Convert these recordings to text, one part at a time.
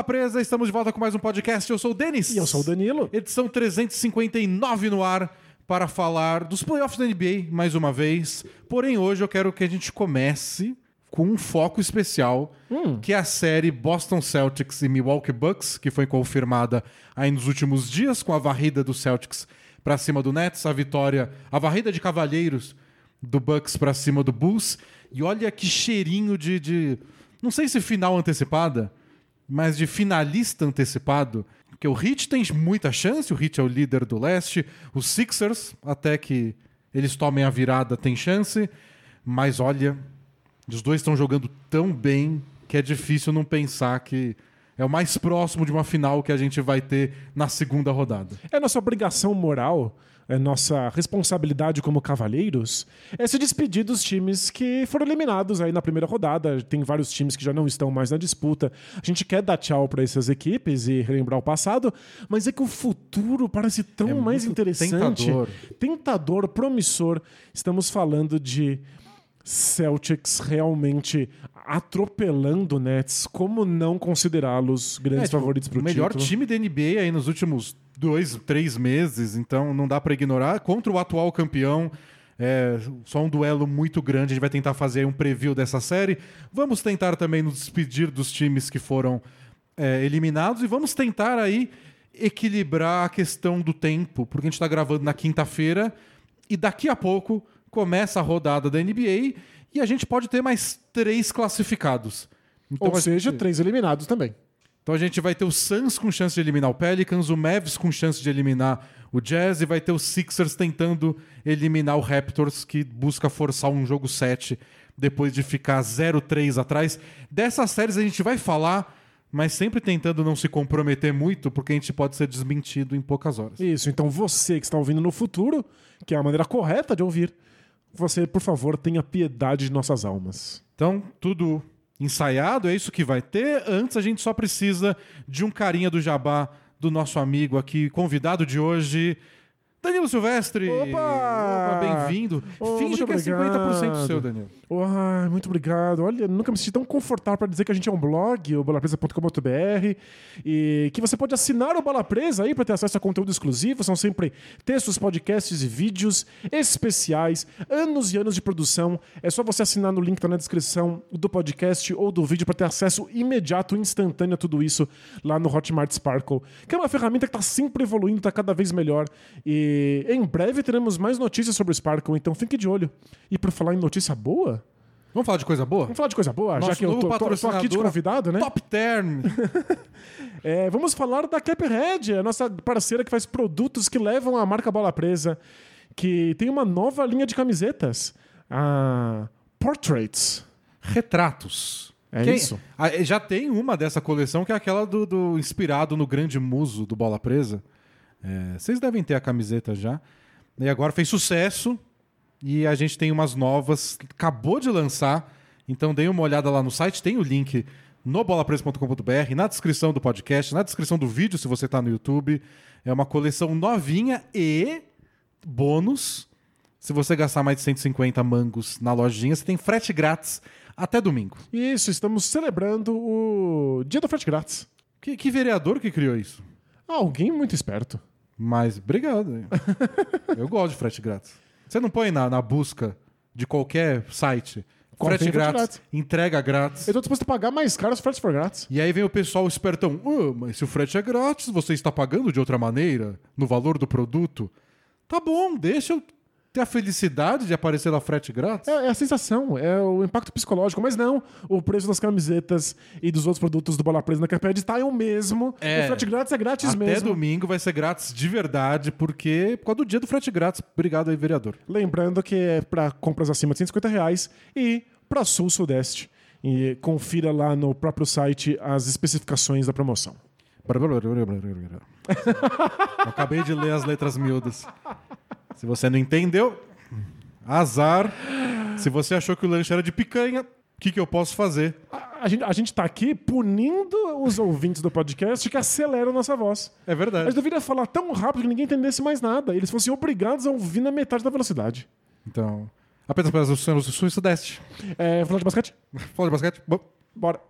Bola Presa, estamos de volta com mais um podcast. Eu sou o Denis. E eu sou o Danilo. Edição 359 no ar para falar dos playoffs da NBA mais uma vez. Porém, hoje eu quero que a gente comece com um foco especial, que é a série Boston Celtics e Milwaukee Bucks, que foi confirmada aí nos últimos dias com a varrida do Celtics para cima do Nets, a vitória, a varrida de cavalheiros do Bucks para cima do Bulls. E olha que cheirinho de, de não sei se final antecipada, mas de finalista antecipado. Porque o Heat tem muita chance, o Heat é o líder do leste, os Sixers, até que eles tomem a virada, tem chance, mas olha, os dois estão jogando tão bem que é difícil não pensar que é o mais próximo de uma final que a gente vai ter na segunda rodada. É nossa obrigação moral, é nossa responsabilidade como cavalheiros, é se despedir dos times que foram eliminados aí na primeira rodada. Tem vários times que já não estão mais na disputa. A gente quer dar tchau para essas equipes e relembrar o passado, mas é que o futuro parece tão É mais interessante, tentador. tentador, promissor. Estamos falando de Celtics realmente atropelando Nets. Como não considerá-los grandes É, tipo, favoritos para o o melhor título? time da NBA aí nos últimos dois, três meses, então não dá pra ignorar. Contra o atual campeão, é só um duelo muito grande. A gente vai tentar fazer aí um preview dessa série. Vamos tentar também nos despedir dos times que foram é, eliminados e vamos tentar aí equilibrar a questão do tempo, porque a gente tá gravando na quinta-feira e daqui a pouco começa a rodada da NBA e a gente pode ter mais três classificados. Então, Ou seja, gente- três eliminados também. então a gente vai ter o Suns com chance de eliminar o Pelicans, o Mavs com chance de eliminar o Jazz e vai ter o Sixers tentando eliminar o Raptors, que busca forçar um jogo 7 depois de ficar 0-3 atrás. Dessas séries a gente vai falar, mas sempre tentando não se comprometer muito, porque a gente pode ser desmentido em poucas horas. Isso, então você que está ouvindo no futuro, que é a maneira correta de ouvir, você, por favor, tenha piedade de nossas almas. Então, tudo ensaiado, é isso que vai ter. Antes, a gente só precisa de um carinha do jabá do nosso amigo aqui, convidado de hoje, Danilo Silvestre. Opa! Bem-vindo. Oh, Finge que é 50% obrigado. seu, Danilo. Oh, ai, muito obrigado. Olha, nunca me senti tão confortável para dizer que a gente é um blog, o bolapresa.com.br, e que você pode assinar o Bola Presa aí para ter acesso a conteúdo exclusivo. São sempre textos, podcasts e vídeos especiais, anos e anos de produção. É só você assinar no link que tá na descrição do podcast ou do vídeo para ter acesso imediato, instantâneo a tudo isso lá no Hotmart Sparkle, que é uma ferramenta que está sempre evoluindo, está cada vez melhor. E em breve teremos mais notícias sobre o Sparkle, então fique de olho. E por falar em notícia boa, Vamos falar de coisa boa? Vamos falar de coisa boa, já Nosso que eu tô, tô- tô aqui de convidado, né? Top Term. É, vamos falar da Caphead, a nossa parceira que faz produtos que levam a marca Bola Presa, que tem uma nova linha de camisetas, a Portraits. Retratos. É Quem- isso. Ah, Já tem uma dessa coleção que é aquela do, do- inspirado no grande muso do Bola Presa. É, vocês devem ter a camiseta já. E agora fez sucesso e a gente tem umas novas. Acabou de lançar. Então deem uma olhada lá no site, tem o link no bolapresa.com.br, na descrição do podcast, na descrição do vídeo, se você está no YouTube. É uma coleção novinha e bônus. Se você gastar mais de 150 mangos na lojinha, você tem frete grátis até domingo. Isso, estamos celebrando o Dia do Frete Grátis. Que, que vereador que criou isso? Alguém muito esperto. Mas obrigado. Eu gosto de frete grátis. Você não põe na, na busca de qualquer site frete tem frete grátis, grátis? entrega grátis. Eu tô disposto a pagar mais caro se o frete for grátis. E aí vem o pessoal espertão. "Ah, mas se o frete é grátis, você está pagando de outra maneira no valor do produto? Tá bom, deixa eu ter a felicidade de aparecer lá frete grátis. É, é a sensação, é o impacto psicológico, mas não, o preço das camisetas e dos outros produtos do Bola Presa na Caphead está o mesmo. É. O frete grátis é grátis Até mesmo. domingo vai ser grátis de verdade, porque por causa do dia do frete grátis. Obrigado aí, vereador. Lembrando que é para compras acima de 150 reais e para sul-sudeste. E confira lá no próprio site as especificações da promoção. Acabei de ler as letras miúdas. Se você não entendeu, azar. Se você achou que o lanche era de picanha, o que, que eu posso fazer? A, a gente, a gente tá aqui punindo os ouvintes do podcast que aceleram nossa voz. É A verdade. gente deveria falar tão rápido que ninguém entendesse mais nada. Eles fossem obrigados a ouvir na metade da velocidade. Então, apenas para o sul e sudeste. É, falar de basquete? Fala de basquete? Bom, Bora.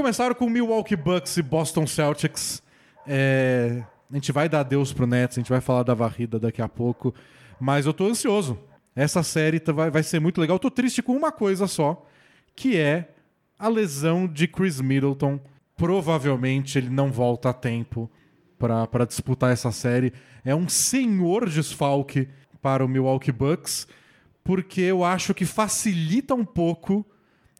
Começar com Milwaukee Bucks e Boston Celtics. É, A gente vai dar adeus pro Nets, a gente vai falar da varrida daqui a pouco. Mas eu tô ansioso. Essa série tá- vai, vai ser muito legal. Eu tô triste com uma coisa só, que é a lesão de Chris Middleton. Provavelmente ele não volta a tempo pra disputar essa série. É um senhor desfalque para o Milwaukee Bucks, porque eu acho que facilita um pouco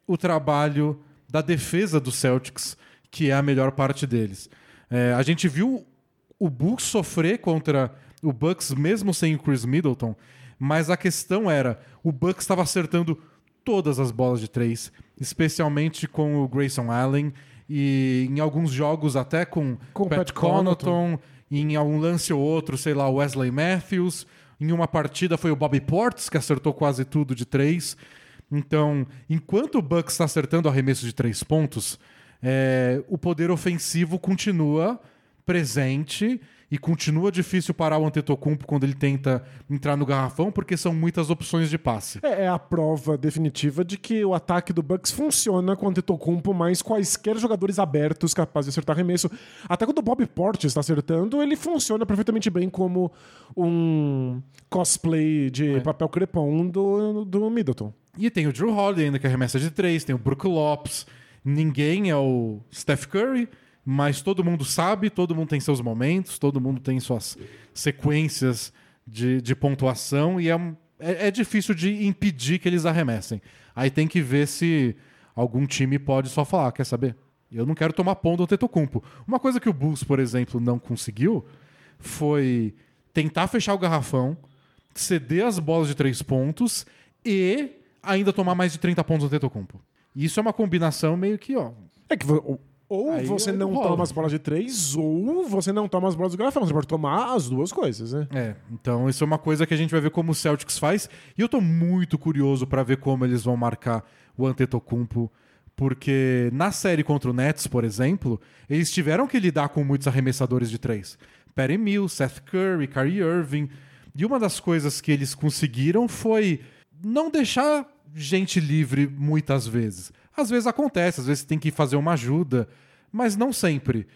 o trabalho da defesa do Celtics, que é a melhor parte deles. É, a gente viu o Bulls sofrer contra o Bucks mesmo sem o Chris Middleton, mas a questão era, o Bucks estava acertando todas as bolas de três, especialmente com o Grayson Allen e em alguns jogos até com, Com o Pat, Pat Connaughton, em algum lance ou outro, sei lá, Wesley Matthews. Em uma partida foi o Bobby Portis que acertou quase tudo de três. Então, enquanto o Bucks está acertando arremesso de três pontos, é, o poder ofensivo continua presente e continua difícil parar o Antetokounmpo quando ele tenta entrar no garrafão, porque são muitas opções de passe. É, é a prova definitiva de que o ataque do Bucks funciona com o Antetokounmpo, mas quaisquer jogadores abertos capazes de acertar arremesso. Até quando o Bob Portis está acertando, ele funciona perfeitamente bem como um cosplay de papel crepom do, do Middleton. E tem o Drew Holiday ainda que arremessa de três, tem o Brook Lopes. Ninguém é o Steph Curry, mas todo mundo sabe, todo mundo tem seus momentos, todo mundo tem suas sequências de, de pontuação e é, é, é difícil de impedir que eles arremessem. Aí tem que ver se algum time pode só falar, "Ah, quer saber? Eu não quero tomar pão do Tetocumpo. Uma coisa que o Bulls, por exemplo, não conseguiu foi tentar fechar o garrafão, ceder as bolas de três pontos e ainda tomar mais de 30 pontos do Tetocumpo. Isso é uma combinação meio que, ó. É que ou- Aí você não rola. toma as bolas de três, ou você não toma as bolas do garrafão. Você pode tomar as duas coisas, né? É, então isso é uma coisa que a gente vai ver como o Celtics faz. E eu tô muito curioso pra ver como eles vão marcar o Antetokounmpo. Porque na série contra o Nets, por exemplo, eles tiveram que lidar com muitos arremessadores de três. Patty Mills, Seth Curry, Kyrie Irving. E uma das coisas que eles conseguiram foi não deixar gente livre muitas vezes. Às vezes acontece, às vezes tem que fazer uma ajuda, mas não sempre.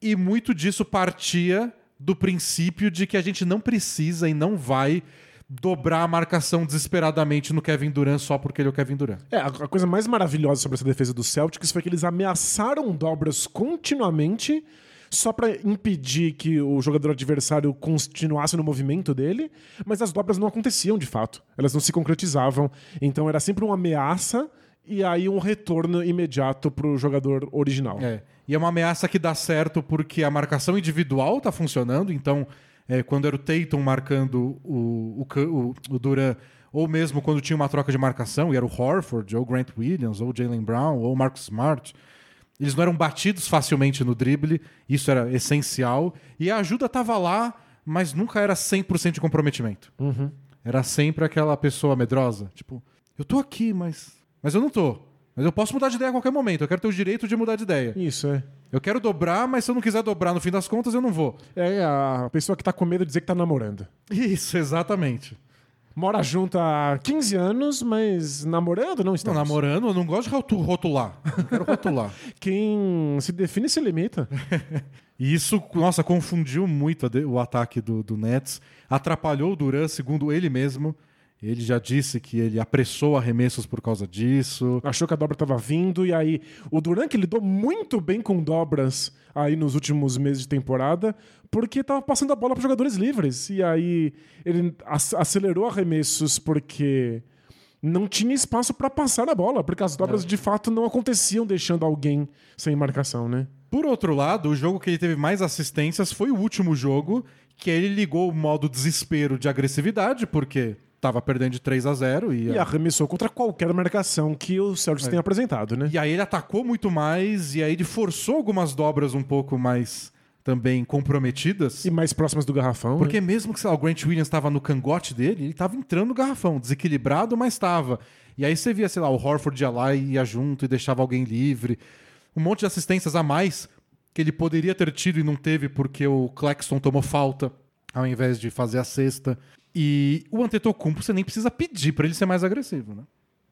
E muito disso partia do princípio de que a gente não precisa e não vai dobrar a marcação desesperadamente no Kevin Durant só porque ele é o Kevin Durant. É, a, coisa mais maravilhosa sobre essa defesa do Celtics foi que eles ameaçaram dobras continuamente só pra impedir que o jogador adversário continuasse no movimento dele, mas as dobras não aconteciam de fato. Elas não se concretizavam. Então era sempre uma ameaça e aí um retorno imediato pro jogador original. É. E é uma ameaça que dá certo porque a marcação individual tá funcionando. Então, é, quando era o Tatum marcando o, o, o, o Durant, ou mesmo quando tinha uma troca de marcação, e era o Horford, ou o Grant Williams, ou o Jalen Brown, ou o Marcus Smart, eles não eram batidos facilmente no drible. Isso era essencial. E a ajuda tava lá, mas nunca era 100% de comprometimento. Era sempre aquela pessoa medrosa. Tipo, eu tô aqui, mas. Mas eu não tô. Mas eu posso mudar de ideia a qualquer momento. Eu quero ter o direito de mudar de ideia. Isso, é. Eu quero dobrar, mas se eu não quiser dobrar no fim das contas, eu não vou. É a pessoa que tá com medo de dizer que tá namorando. Isso, exatamente. Mora junto há 15 anos, mas namorando não Não, estamos. namorando, eu não gosto de rotu- rotular. Não quero rotular. Quem se define se limita. E isso, nossa, confundiu muito o ataque do, do Nets. Atrapalhou o Duran, segundo ele mesmo. Ele já disse que ele apressou arremessos por causa disso. Achou que a dobra tava vindo, e aí o Duran que lidou muito bem com dobras aí nos últimos meses de temporada, porque tava passando a bola para jogadores livres. E aí ele ac- acelerou arremessos porque não tinha espaço para passar a bola, porque as dobras de fato não aconteciam deixando alguém sem marcação, né? Por outro lado, o jogo que ele teve mais assistências foi o último jogo, que ele ligou o modo desespero de agressividade, porque tava perdendo de 3 a 0 e, E arremessou contra qualquer marcação que o Celtics tenha apresentado, né? e aí ele atacou muito mais e aí ele forçou algumas dobras um pouco mais também comprometidas. E mais próximas do garrafão. Porque né? mesmo que sei lá, o Grant Williams estava no cangote dele, ele estava entrando no garrafão, desequilibrado, mas estava. E aí você via, sei lá, o Horford ia lá e ia junto e deixava alguém livre. Um monte de assistências a mais que ele poderia ter tido e não teve porque o Claxton tomou falta ao invés de fazer a cesta. E o Antetokounmpo você nem precisa pedir para ele ser mais agressivo, né?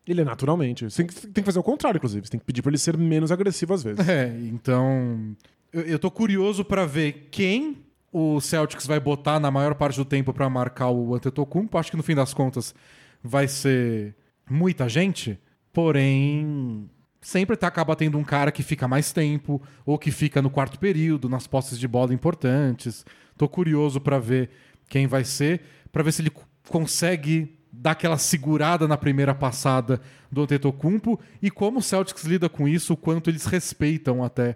Ele é naturalmente. Você tem que, fazer o contrário, inclusive. Você tem que pedir pra ele ser menos agressivo às vezes. É, então. Eu, eu tô curioso pra ver quem o Celtics vai botar na maior parte do tempo pra marcar o Antetokounmpo. Acho que no fim das contas vai ser muita gente, porém sempre tá, acaba tendo um cara que fica mais tempo ou que fica no quarto período, nas posses de bola importantes. Tô curioso pra ver quem vai ser, pra ver se ele consegue dar aquela segurada na primeira passada do Antetokounmpo e como o Celtics lida com isso, o quanto eles respeitam até,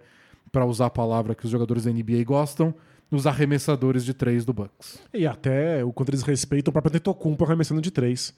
pra usar a palavra que os jogadores da NBA gostam, os arremessadores de três do Bucks. E até o quanto eles respeitam o próprio Antetokounmpo arremessando de três.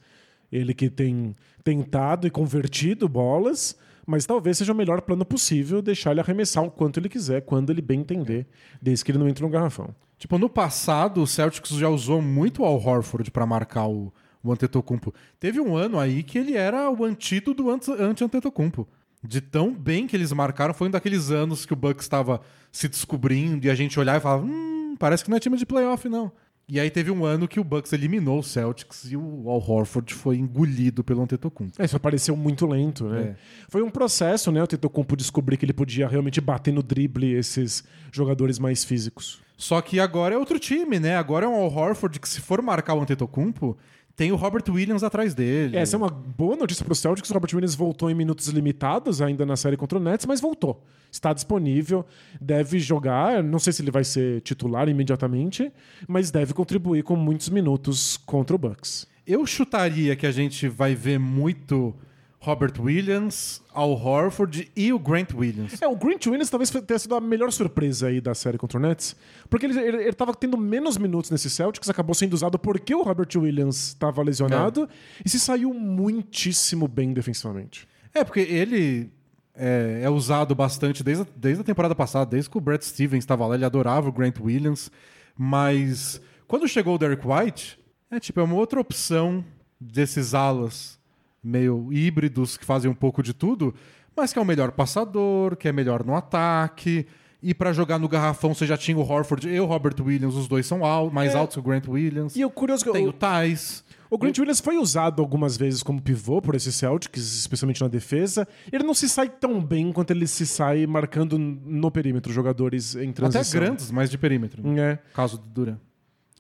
Ele que tem tentado e convertido bolas, mas talvez seja o melhor plano possível deixar ele arremessar o quanto ele quiser, quando ele bem entender, desde que ele não entre no garrafão. Tipo, no passado, o Celtics já usou muito o Al Horford pra marcar o, o Antetokounmpo. Teve um ano aí que ele era o antídoto do anti- anti-Antetokounmpo. De tão bem que eles marcaram, foi um daqueles anos que o Bucks estava se descobrindo e a gente olhava e falava, hum, parece que não é time de playoff, não. E aí teve um ano que o Bucks eliminou o Celtics e o Al Horford foi engolido pelo Antetokounmpo. É, isso pareceu muito lento, né? É. Foi um processo, né? O Tetocumpo descobrir que ele podia realmente bater no drible esses jogadores mais físicos. Só que agora é outro time, né? Agora é um Al Horford que se for marcar o Antetokounmpo, tem o Robert Williams atrás dele. Essa é uma boa notícia para o Celtics. O Robert Williams voltou em minutos limitados ainda na série contra o Nets, mas voltou. Está disponível, deve jogar. Não sei se ele vai ser titular imediatamente, mas deve contribuir com muitos minutos contra o Bucks. Eu chutaria que a gente vai ver muito Robert Williams, Al Horford e o Grant Williams. É, o Grant Williams talvez tenha sido a melhor surpresa aí da série contra o Nets, porque ele, ele, ele tava tendo menos minutos nesse Celtics, acabou sendo usado porque o Robert Williams estava lesionado e se saiu muitíssimo bem defensivamente. É, porque ele é, é usado bastante desde a, desde a temporada passada, desde que o Brad Stevens estava lá, ele adorava o Grant Williams, mas quando chegou o Derek White, é tipo, é uma outra opção desses alas meio híbridos que fazem um pouco de tudo, mas que é o melhor passador, que é melhor no ataque. E pra jogar no garrafão você já tinha o Horford e o Robert Williams, os dois são al mais É. altos que o Grant Williams. E o curioso que Tem o, o Thais. o Grant Williams foi usado algumas vezes como pivô por esses Celtics, especialmente na defesa. Ele não se sai tão bem quanto ele se sai marcando no perímetro jogadores em transição. Até grandes, mas de perímetro. É. Caso do Duran.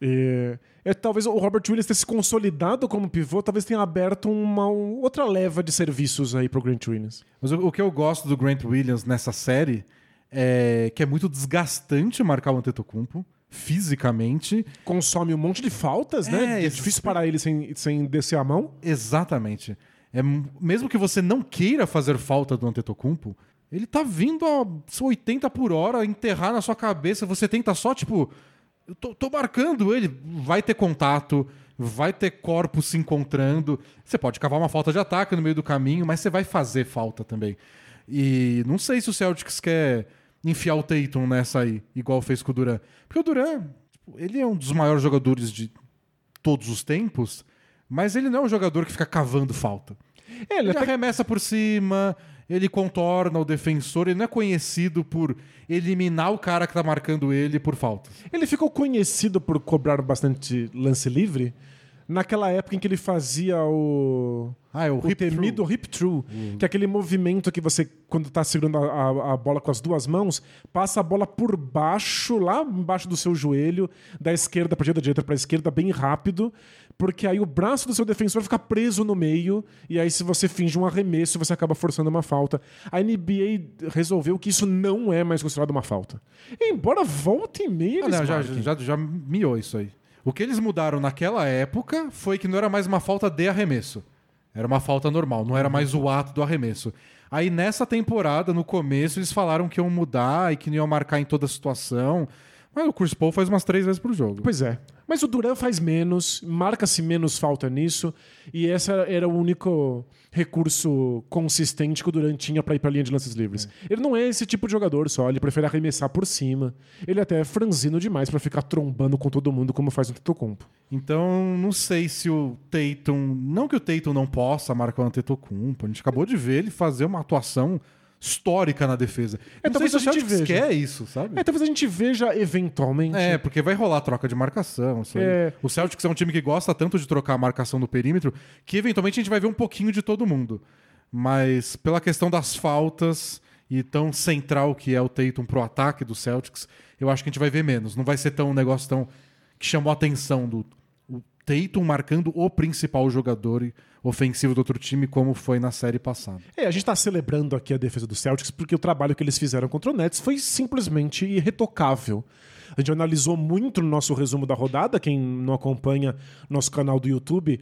É, é, talvez o Robert Williams ter se consolidado como pivô, talvez tenha aberto uma outra leva de serviços aí pro Grant Williams. Mas o, o que eu gosto do Grant Williams nessa série é que é muito desgastante marcar o Antetokounmpo fisicamente. Consome um monte de faltas, É, né? É esse- difícil parar ele sem, sem descer a mão. Exatamente. É, mesmo que você não queira fazer falta do Antetokounmpo, ele tá vindo a 80 por hora, enterrar na sua cabeça, você tenta só, tipo, eu tô, tô marcando ele, vai ter contato, vai ter corpos se encontrando, você pode cavar uma falta de ataque no meio do caminho, mas você vai fazer falta também. E não sei se o Celtics quer enfiar o Tatum nessa aí, igual fez com o Duran. Porque o Duran, tipo, ele é um dos maiores jogadores de todos os tempos, mas ele não é um jogador que fica cavando falta. Ele Ele até arremessa por cima, ele contorna o defensor, ele não é conhecido por eliminar o cara que tá marcando ele por faltas. Ele ficou conhecido por cobrar bastante lance livre naquela época em que ele fazia o. Ah, é o, O temido through. hip through, que é aquele movimento que você, quando tá segurando a, a- a bola com as duas mãos, passa a bola por baixo, lá embaixo do seu joelho, da esquerda pra direita, da direita pra esquerda, bem rápido, porque aí o braço do seu defensor fica preso no meio, e aí se você finge um arremesso, você acaba forçando uma falta. A NBA resolveu que isso não é mais considerado uma falta. Embora volte e meia Ah, eles não, já, já, já miou isso aí. O que eles mudaram naquela época foi que não era mais uma falta de arremesso. Era uma falta normal, não era mais o ato do arremesso. Aí nessa temporada, no começo, eles falaram que iam mudar e que não iam marcar em toda situação. Mas o Chris Paul faz umas três vezes pro jogo. Pois é. Mas o Duran faz menos, marca-se menos falta nisso, e esse era, o único recurso consistente que o Duran tinha pra ir pra linha de lances livres. Ele não é esse tipo de jogador só, ele prefere arremessar por cima. Ele até é franzino demais pra ficar trombando com todo mundo como faz o Tetocompo. Então, não sei se o Tatum. Não que o Tatum não possa marcar o Antetokounmpo. A gente acabou de ver ele fazer uma atuação histórica na defesa. É, Não talvez a gente veja. quer isso, sabe? É, talvez a gente veja eventualmente. É, porque vai rolar troca de marcação. É. O Celtics é um time que gosta tanto de trocar a marcação no perímetro que eventualmente a gente vai ver um pouquinho de todo mundo. Mas pela questão das faltas e tão central que é o Tatum pro ataque do Celtics, eu acho que a gente vai ver menos. Não vai ser tão um negócio tão que chamou a atenção do o Tatum marcando o principal jogador e- ofensivo do outro time como foi na série passada. É, a gente tá celebrando aqui a defesa do Celtics porque o trabalho que eles fizeram contra o Nets foi simplesmente irretocável. A gente analisou muito no nosso resumo da rodada, quem não acompanha nosso canal do YouTube,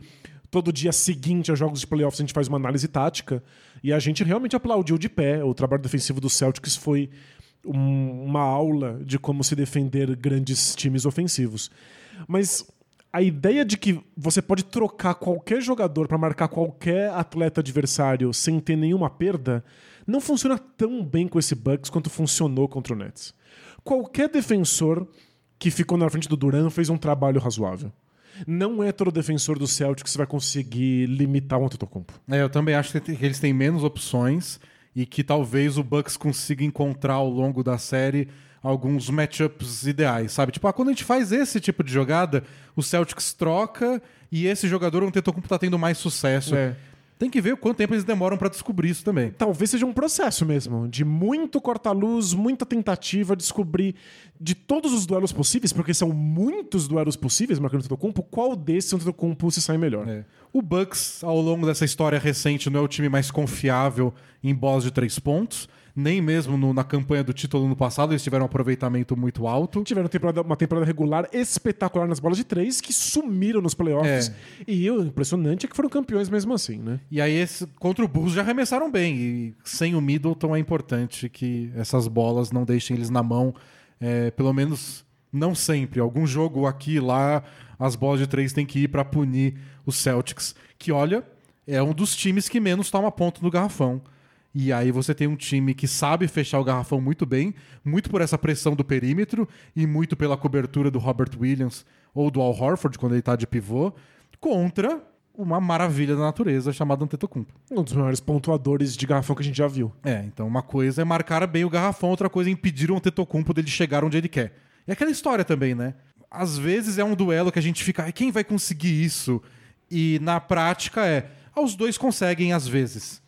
todo dia seguinte aos jogos de playoffs a gente faz uma análise tática e a gente realmente aplaudiu de pé. O trabalho defensivo do Celtics foi um- uma aula de como se defender grandes times ofensivos. Mas a ideia de que você pode trocar qualquer jogador para marcar qualquer atleta adversário sem ter nenhuma perda não funciona tão bem com esse Bucks quanto funcionou contra o Nets. Qualquer defensor que ficou na frente do Duran fez um trabalho razoável. Não é todo defensor do Celtics que vai conseguir limitar o Antetokounmpo. É, eu também acho que eles têm menos opções e que talvez o Bucks consiga encontrar ao longo da série alguns matchups ideais, sabe? Tipo, ah, quando a gente faz esse tipo de jogada, o Celtics troca e esse jogador, o Antetokounmpo, tá tendo mais sucesso. É. Tem que ver o quanto tempo eles demoram pra descobrir isso também. Talvez seja um processo mesmo, de muito corta-luz, muita tentativa, descobrir de todos os duelos possíveis, porque são muitos duelos possíveis marcando o Antetokounmpo, qual desses Antetokounmpo se sai melhor. É. O Bucks, ao longo dessa história recente, não é o time mais confiável em bolas de três pontos. Nem mesmo no- na campanha do título no passado eles tiveram um aproveitamento muito alto. Tiveram temporada- uma temporada regular espetacular nas bolas de três, que sumiram nos playoffs. É. E o impressionante é que foram campeões mesmo assim, né? E aí, esse, contra o Bulls já arremessaram bem. E sem o Middleton é importante que essas bolas não deixem eles na mão. é, pelo menos não sempre. Algum jogo aqui e lá, as bolas de três têm que ir para punir os Celtics. Que, olha, é um dos times que menos toma ponto no garrafão. E aí você tem um time que sabe fechar o garrafão muito bem, muito por essa pressão do perímetro e muito pela cobertura do Robert Williams ou do Al Horford quando ele tá de pivô, contra uma maravilha da natureza chamada Antetokounmpo. Um dos maiores pontuadores de garrafão que a gente já viu. É, então uma coisa é marcar bem o garrafão, outra coisa é impedir o Antetokounmpo dele chegar onde ele quer. E aquela história também, né? Às vezes é um duelo que a gente fica, "Ai, quem vai conseguir isso? E na prática é, ah, os dois conseguem às vezes.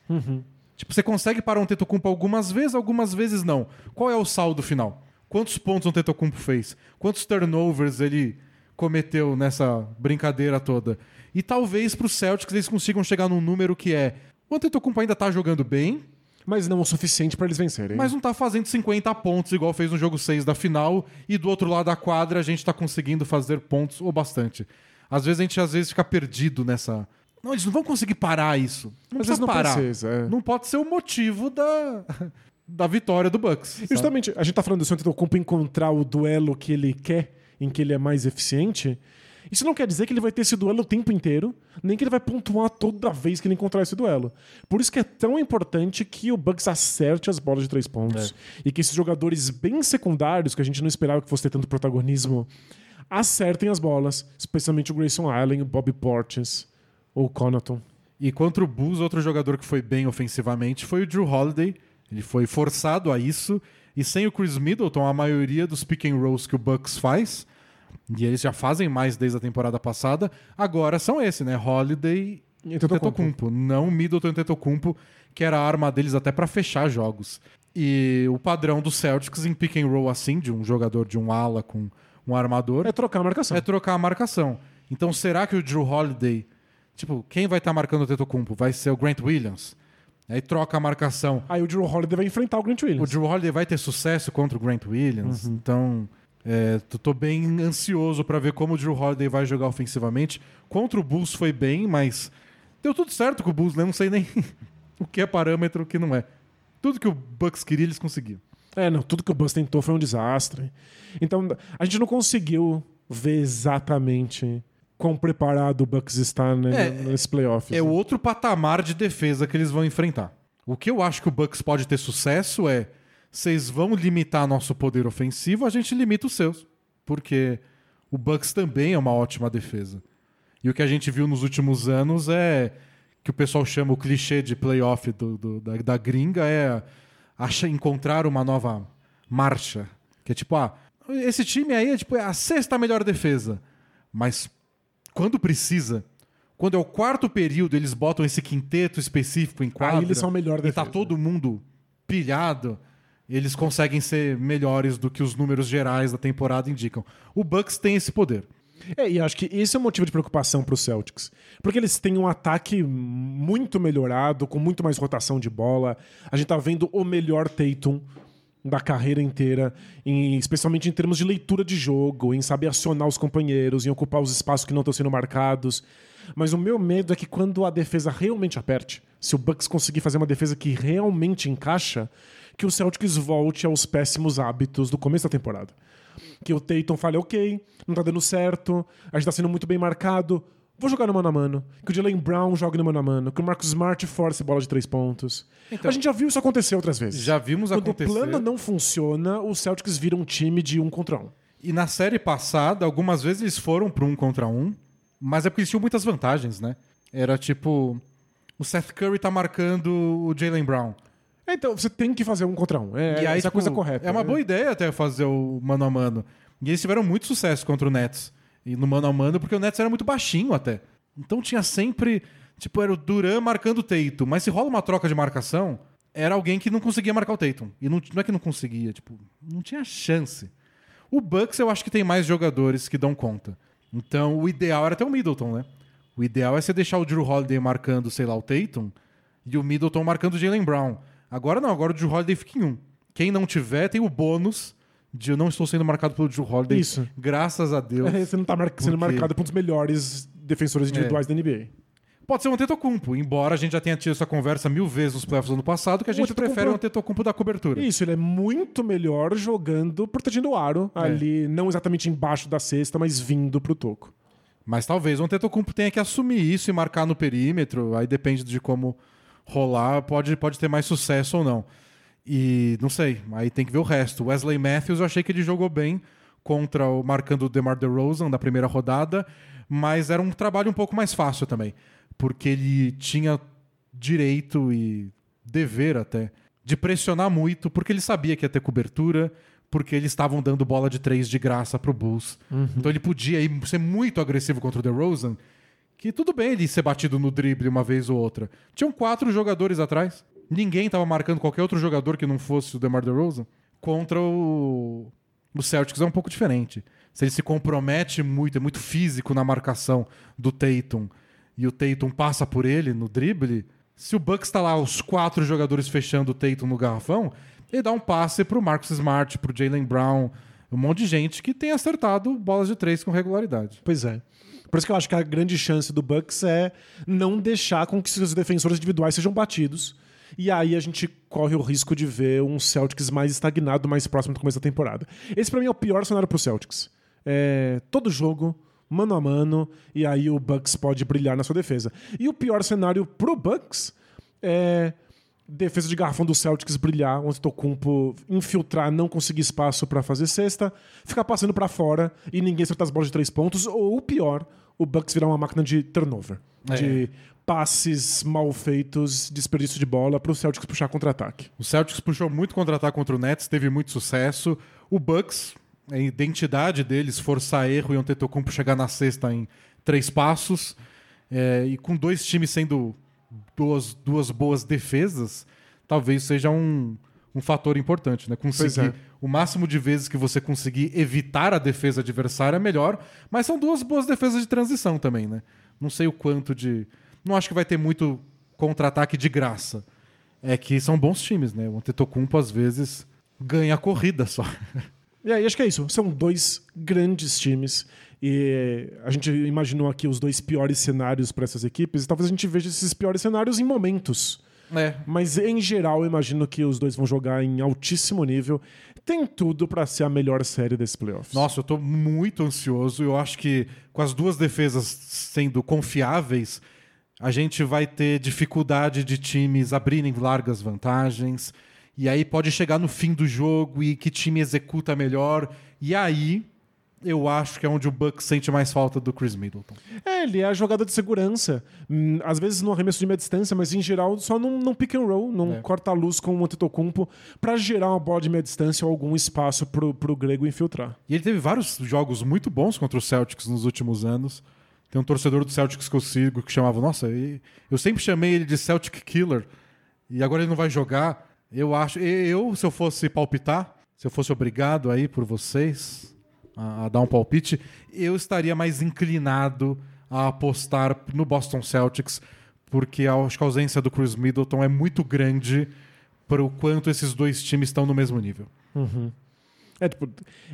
Tipo, você consegue parar um Antetokounmpo algumas vezes, algumas vezes não. Qual é o saldo final? Quantos pontos o Antetokounmpo fez? Quantos turnovers ele cometeu nessa brincadeira toda? E talvez pro Celtics eles consigam chegar num número que é o Antetokounmpo ainda tá jogando bem, Mas não o suficiente para eles vencerem. mas não tá fazendo 50 pontos igual fez no jogo 6 da final. E do outro lado da quadra a gente tá conseguindo fazer pontos ou bastante. Às vezes a gente às vezes fica perdido nessa. Não, eles não vão conseguir parar isso. Não Às precisa não parar. precisa, é. Não pode ser o motivo da, da vitória do Bucks. E sabe? Justamente, a gente tá falando do Antetokounmpo encontrar o duelo que ele quer, em que ele é mais eficiente. Isso não quer dizer que ele vai ter esse duelo o tempo inteiro, nem que ele vai pontuar toda vez que ele encontrar esse duelo. Por isso que é tão importante que o Bucks acerte as bolas de três pontos. E que esses jogadores bem secundários, que a gente não esperava que fosse ter tanto protagonismo, acertem as bolas. Especialmente o Grayson Allen, o Bobby Portis ou o Connaughton. E contra o Bulls, outro jogador que foi bem ofensivamente foi o Drew Holiday. Ele foi forçado a isso. E sem o Chris Middleton, a maioria dos pick and rolls que o Bucks faz, e eles já fazem mais desde a temporada passada, agora são esse, né? Holiday E. Antetokounmpo. Não Middleton e Antetokounmpo, que era a arma deles até pra fechar jogos. E o padrão do Celtics em pick and roll assim, de um jogador de um ala com um armador, É trocar a marcação. é trocar a marcação. Então, será que o Drew Holiday, tipo, quem vai estar marcando o Tetocumpo? Vai ser o Grant Williams? Aí troca a marcação. Aí o Drew Holiday vai enfrentar o Grant O Williams. Drew Holiday vai ter sucesso contra o Grant Williams? Então, é, tô- bem ansioso pra ver como o Drew Holiday vai jogar ofensivamente. Contra o Bulls foi bem, mas deu tudo certo com o Bulls, né? Não sei nem o que é parâmetro, o que não é. Tudo que o Bucks queria, eles conseguiram. É, não, tudo que o Bucks tentou foi um desastre. Então, a gente não conseguiu ver exatamente quão preparado o Bucks está né, É, nesses playoffs. É o outro patamar de defesa que eles vão enfrentar. O que eu acho que o Bucks pode ter sucesso é vocês vão limitar nosso poder ofensivo, a gente limita os seus. Porque o Bucks também é uma ótima defesa. E o que a gente viu nos últimos anos é que o pessoal chama o clichê de playoff do, do- da, da gringa é acha, encontrar uma nova marcha. Que é tipo, ah, esse time aí é tipo é a sexta melhor defesa. Mas quando precisa, quando é o quarto período, eles botam esse quinteto específico em quadra. Aí eles são melhor E defesa. tá todo mundo pilhado. Eles conseguem ser melhores do que os números gerais da temporada indicam. O Bucks tem esse poder. É, e acho que esse é um motivo de preocupação pro Celtics. Porque eles têm um ataque muito melhorado, com muito mais rotação de bola. A gente tá vendo o melhor Tatum da carreira inteira, em- especialmente em termos de leitura de jogo, em saber acionar os companheiros, em ocupar os espaços que não estão sendo marcados. Mas o meu medo é que quando a defesa realmente aperte, se o Bucks conseguir fazer uma defesa que realmente encaixa, que o Celtics volte aos péssimos hábitos do começo da temporada que o Tatum fale, ok, não tá dando certo, a gente tá sendo muito bem marcado, vou jogar no mano a mano. Que o Jalen Brown jogue no mano a mano, que o Marcus Smart force bola de três pontos. a gente já viu isso acontecer outras vezes. Já vimos Quando acontecer. o plano não funciona, o Celtics vira um time de um contra um. E na série passada, algumas vezes eles foram pro um contra um, mas é porque eles tinham muitas vantagens, né? Era tipo. O Seth Curry tá marcando o Jalen Brown. É, Então, você tem que fazer um contra um. É, e aí, essa é tipo, coisa correta. É uma boa ideia até fazer o mano a mano. E eles tiveram muito sucesso contra o Nets. E no mano a mano, porque o Nets era muito baixinho até. Então tinha sempre. Tipo, era o Duran marcando o Tatum. Mas se rola uma troca de marcação, era alguém que não conseguia marcar o Tatum. E não, não é que não conseguia, tipo, não tinha chance. O Bucks eu acho que tem mais jogadores que dão conta. Então o ideal era ter o Middleton, né? O ideal é você deixar o Drew Holiday marcando, sei lá, o Tatum e o Middleton marcando o Jalen Brown. Agora não, agora o Drew Holiday fica em um. Quem não tiver tem o bônus de eu não estou sendo marcado pelo Drew Holiday. Isso. Graças a Deus. É, você não tá mar- sendo Porque- marcado por um dos melhores defensores individuais da NBA. Pode ser um Antetokounmpo, embora a gente já tenha tido essa conversa mil vezes nos playoffs do ano passado, que a gente Antetokounmpo- prefere o Antetokounmpo da cobertura. Isso, ele é muito melhor jogando, protegendo o aro, É. ali, não exatamente embaixo da cesta, mas vindo pro toco. Mas talvez o Antetokounmpo tenha que assumir isso e marcar no perímetro, aí depende de como rolar, pode, pode ter mais sucesso ou não. E não sei, aí tem que ver o resto. Wesley Matthews, eu achei que ele jogou bem contra o marcando o DeMar DeRozan da primeira rodada, mas era um trabalho um pouco mais fácil também, porque ele tinha direito e dever até de pressionar muito, porque ele sabia que ia ter cobertura, porque eles estavam dando bola de três de graça pro Bulls. Então ele podia ir ser muito agressivo contra o DeRozan, que tudo bem ele ser batido no drible uma vez ou outra. Tinham quatro jogadores atrás. Ninguém estava marcando qualquer outro jogador que não fosse o DeMar DeRozan. Contra o... o Celtics é um pouco diferente. Se ele se compromete muito, é muito físico na marcação do Tatum, e o Tatum passa por ele no drible, se o Bucks tá lá, os quatro jogadores fechando o Tatum no garrafão, ele dá um passe pro Marcus Smart, pro Jalen Brown, um monte de gente que tem acertado bolas de três com regularidade. Pois é. Por isso que eu acho que a grande chance do Bucks é não deixar com que seus defensores individuais sejam batidos. E aí a gente corre o risco de ver um Celtics mais estagnado, mais próximo do começo da temporada. Esse pra mim é o pior cenário pro Celtics. É, todo jogo, mano a mano, e aí o Bucks pode brilhar na sua defesa. E o pior cenário pro Bucks é defesa de garrafão do Celtics brilhar, onde Tocumpo infiltrar, não conseguir espaço pra fazer cesta, ficar passando pra fora e ninguém acertar as bolas de três pontos, ou o pior, o Bucks virar uma máquina de turnover, É. de passes mal feitos, desperdício de bola pro Celtics puxar contra-ataque. O Celtics puxou muito contra-ataque contra o Nets, teve muito sucesso. O Bucks, a identidade deles, forçar erro e um Tetocumpo chegar na sexta em três passos. É, e com dois times sendo duas, duas boas defesas, talvez seja um, um fator importante, né? Conseguir é. o máximo de vezes que você conseguir evitar a defesa adversária é melhor, mas são duas boas defesas de transição também, né? Não sei o quanto de. Não acho que vai ter muito contra-ataque de graça. É que são bons times, né? O Antetokounmpo às vezes ganha a corrida só. E aí, acho que é isso. São dois grandes times. E a gente imaginou aqui os dois piores cenários para essas equipes. E talvez a gente veja esses piores cenários em momentos. É. Mas, em geral, eu imagino que os dois vão jogar em altíssimo nível. Tem tudo para ser a melhor série desses playoffs. Nossa, eu tô muito ansioso. Eu acho que com as duas defesas sendo confiáveis, a gente vai ter dificuldade de times abrirem largas vantagens. E aí pode chegar no fim do jogo e que time executa melhor. E aí eu acho que é onde o Bucks sente mais falta do Chris Middleton. É, ele é a jogada de segurança. Hum, às vezes no arremesso de meia distância, mas em geral só num, num pick and roll, num É. corta-luz com o Antetokounmpo pra gerar uma bola de meia distância ou algum espaço pro, pro grego infiltrar. E ele teve vários jogos muito bons contra o Celtics nos últimos anos. Tem um torcedor do Celtics que eu sigo que chamava, nossa, eu sempre chamei ele de Celtic Killer e agora ele não vai jogar. Eu acho, eu, se eu fosse palpitar, se eu fosse obrigado aí por vocês a, a dar um palpite, eu estaria mais inclinado a apostar no Boston Celtics, porque acho que a ausência do Chris Middleton é muito grande para o quanto esses dois times estão no mesmo nível. É, tipo,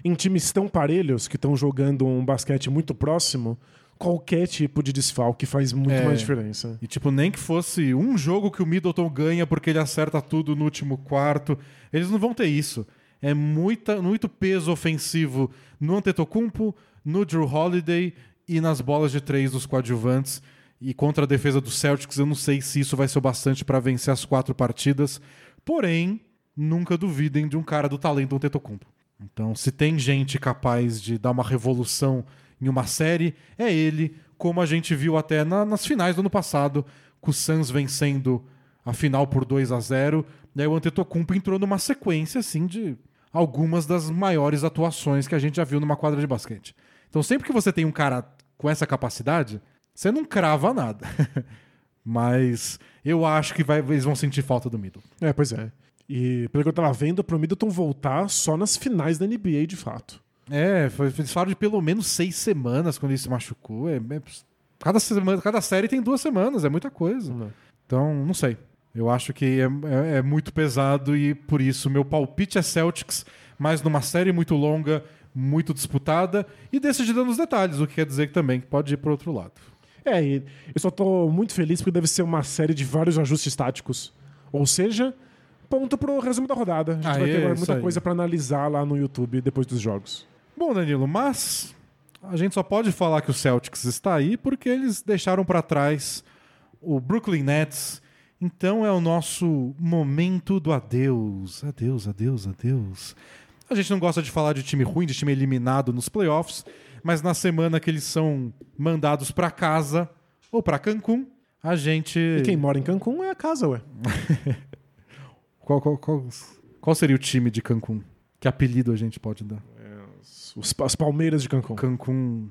em times tão parelhos que estão jogando um basquete muito próximo, qualquer tipo de desfalque faz muito É. mais diferença. E, tipo, nem que fosse um jogo que o Middleton ganha porque ele acerta tudo no último quarto. Eles não vão ter isso. É muita, muito peso ofensivo no Antetokounmpo, no Drew Holiday e nas bolas de três dos coadjuvantes. E contra a defesa do Celtics, eu não sei se isso vai ser o bastante para vencer as quatro partidas. Porém, nunca duvidem de um cara do talento do Antetokounmpo. Então, se tem gente capaz de dar uma revolução em uma série, é ele, como a gente viu até na- nas finais do ano passado, com o Suns vencendo a final por 2 a 0 e aí o Antetokounmpo entrou numa sequência assim de algumas das maiores atuações que a gente já viu numa quadra de basquete. Então, sempre que você tem um cara com essa capacidade, você não crava nada. Mas eu acho que vai- eles vão sentir falta do Middle. É, pois é. E pelo que eu tava vendo, pro Middleton voltar só nas finais da NBA, de fato. É, foi, eles falaram de pelo menos seis semanas quando ele se machucou. É, é- cada, semana, cada série tem duas semanas, é muita coisa. Né? Então, não sei. Eu acho que é, é- é muito pesado e por isso meu palpite é Celtics, mas numa série muito longa, muito disputada e decidindo nos detalhes, o que quer dizer que também pode ir pro outro lado. É, e eu só tô muito feliz porque deve ser uma série de vários ajustes táticos. Ou seja, ponto pro resumo da rodada. A gente Ah, vai ter é, muita coisa pra analisar lá no YouTube depois dos jogos. Bom, Danilo, mas a gente só pode falar que o Celtics está aí porque eles deixaram para trás o Brooklyn Nets. Então é o nosso momento do adeus. Adeus, adeus, adeus. A gente não gosta de falar de time ruim, de time eliminado nos playoffs, mas na semana que eles são mandados para casa ou para Cancún, a gente. E quem mora em Cancún é a casa, ué. Qual, qual, qual, qual seria o time de Cancún? Que apelido a gente pode dar? Os, as Palmeiras de Cancún. Cancún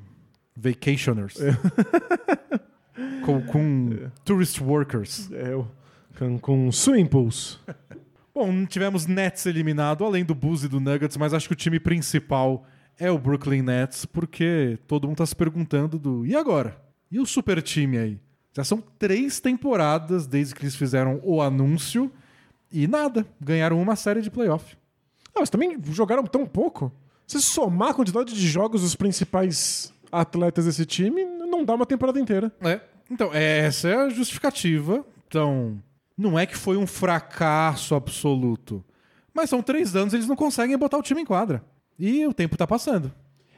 Vacationers. Cancún Tourist Workers. É o Cancún Swimming Pools. Bom, tivemos Nets eliminado, além do Bulls e do Nuggets, mas acho que o time principal é o Brooklyn Nets, porque todo mundo tá se perguntando do e agora? E o super time aí? Já são três temporadas desde que eles fizeram o anúncio e nada, ganharam uma série de playoff. Ah, mas também jogaram tão pouco. Se somar a quantidade de jogos dos principais atletas desse time, não dá uma temporada inteira. É. Então, essa é a justificativa. Então, não é que foi um fracasso absoluto. Mas são três anos e eles não conseguem botar o time em quadra. E o tempo tá passando.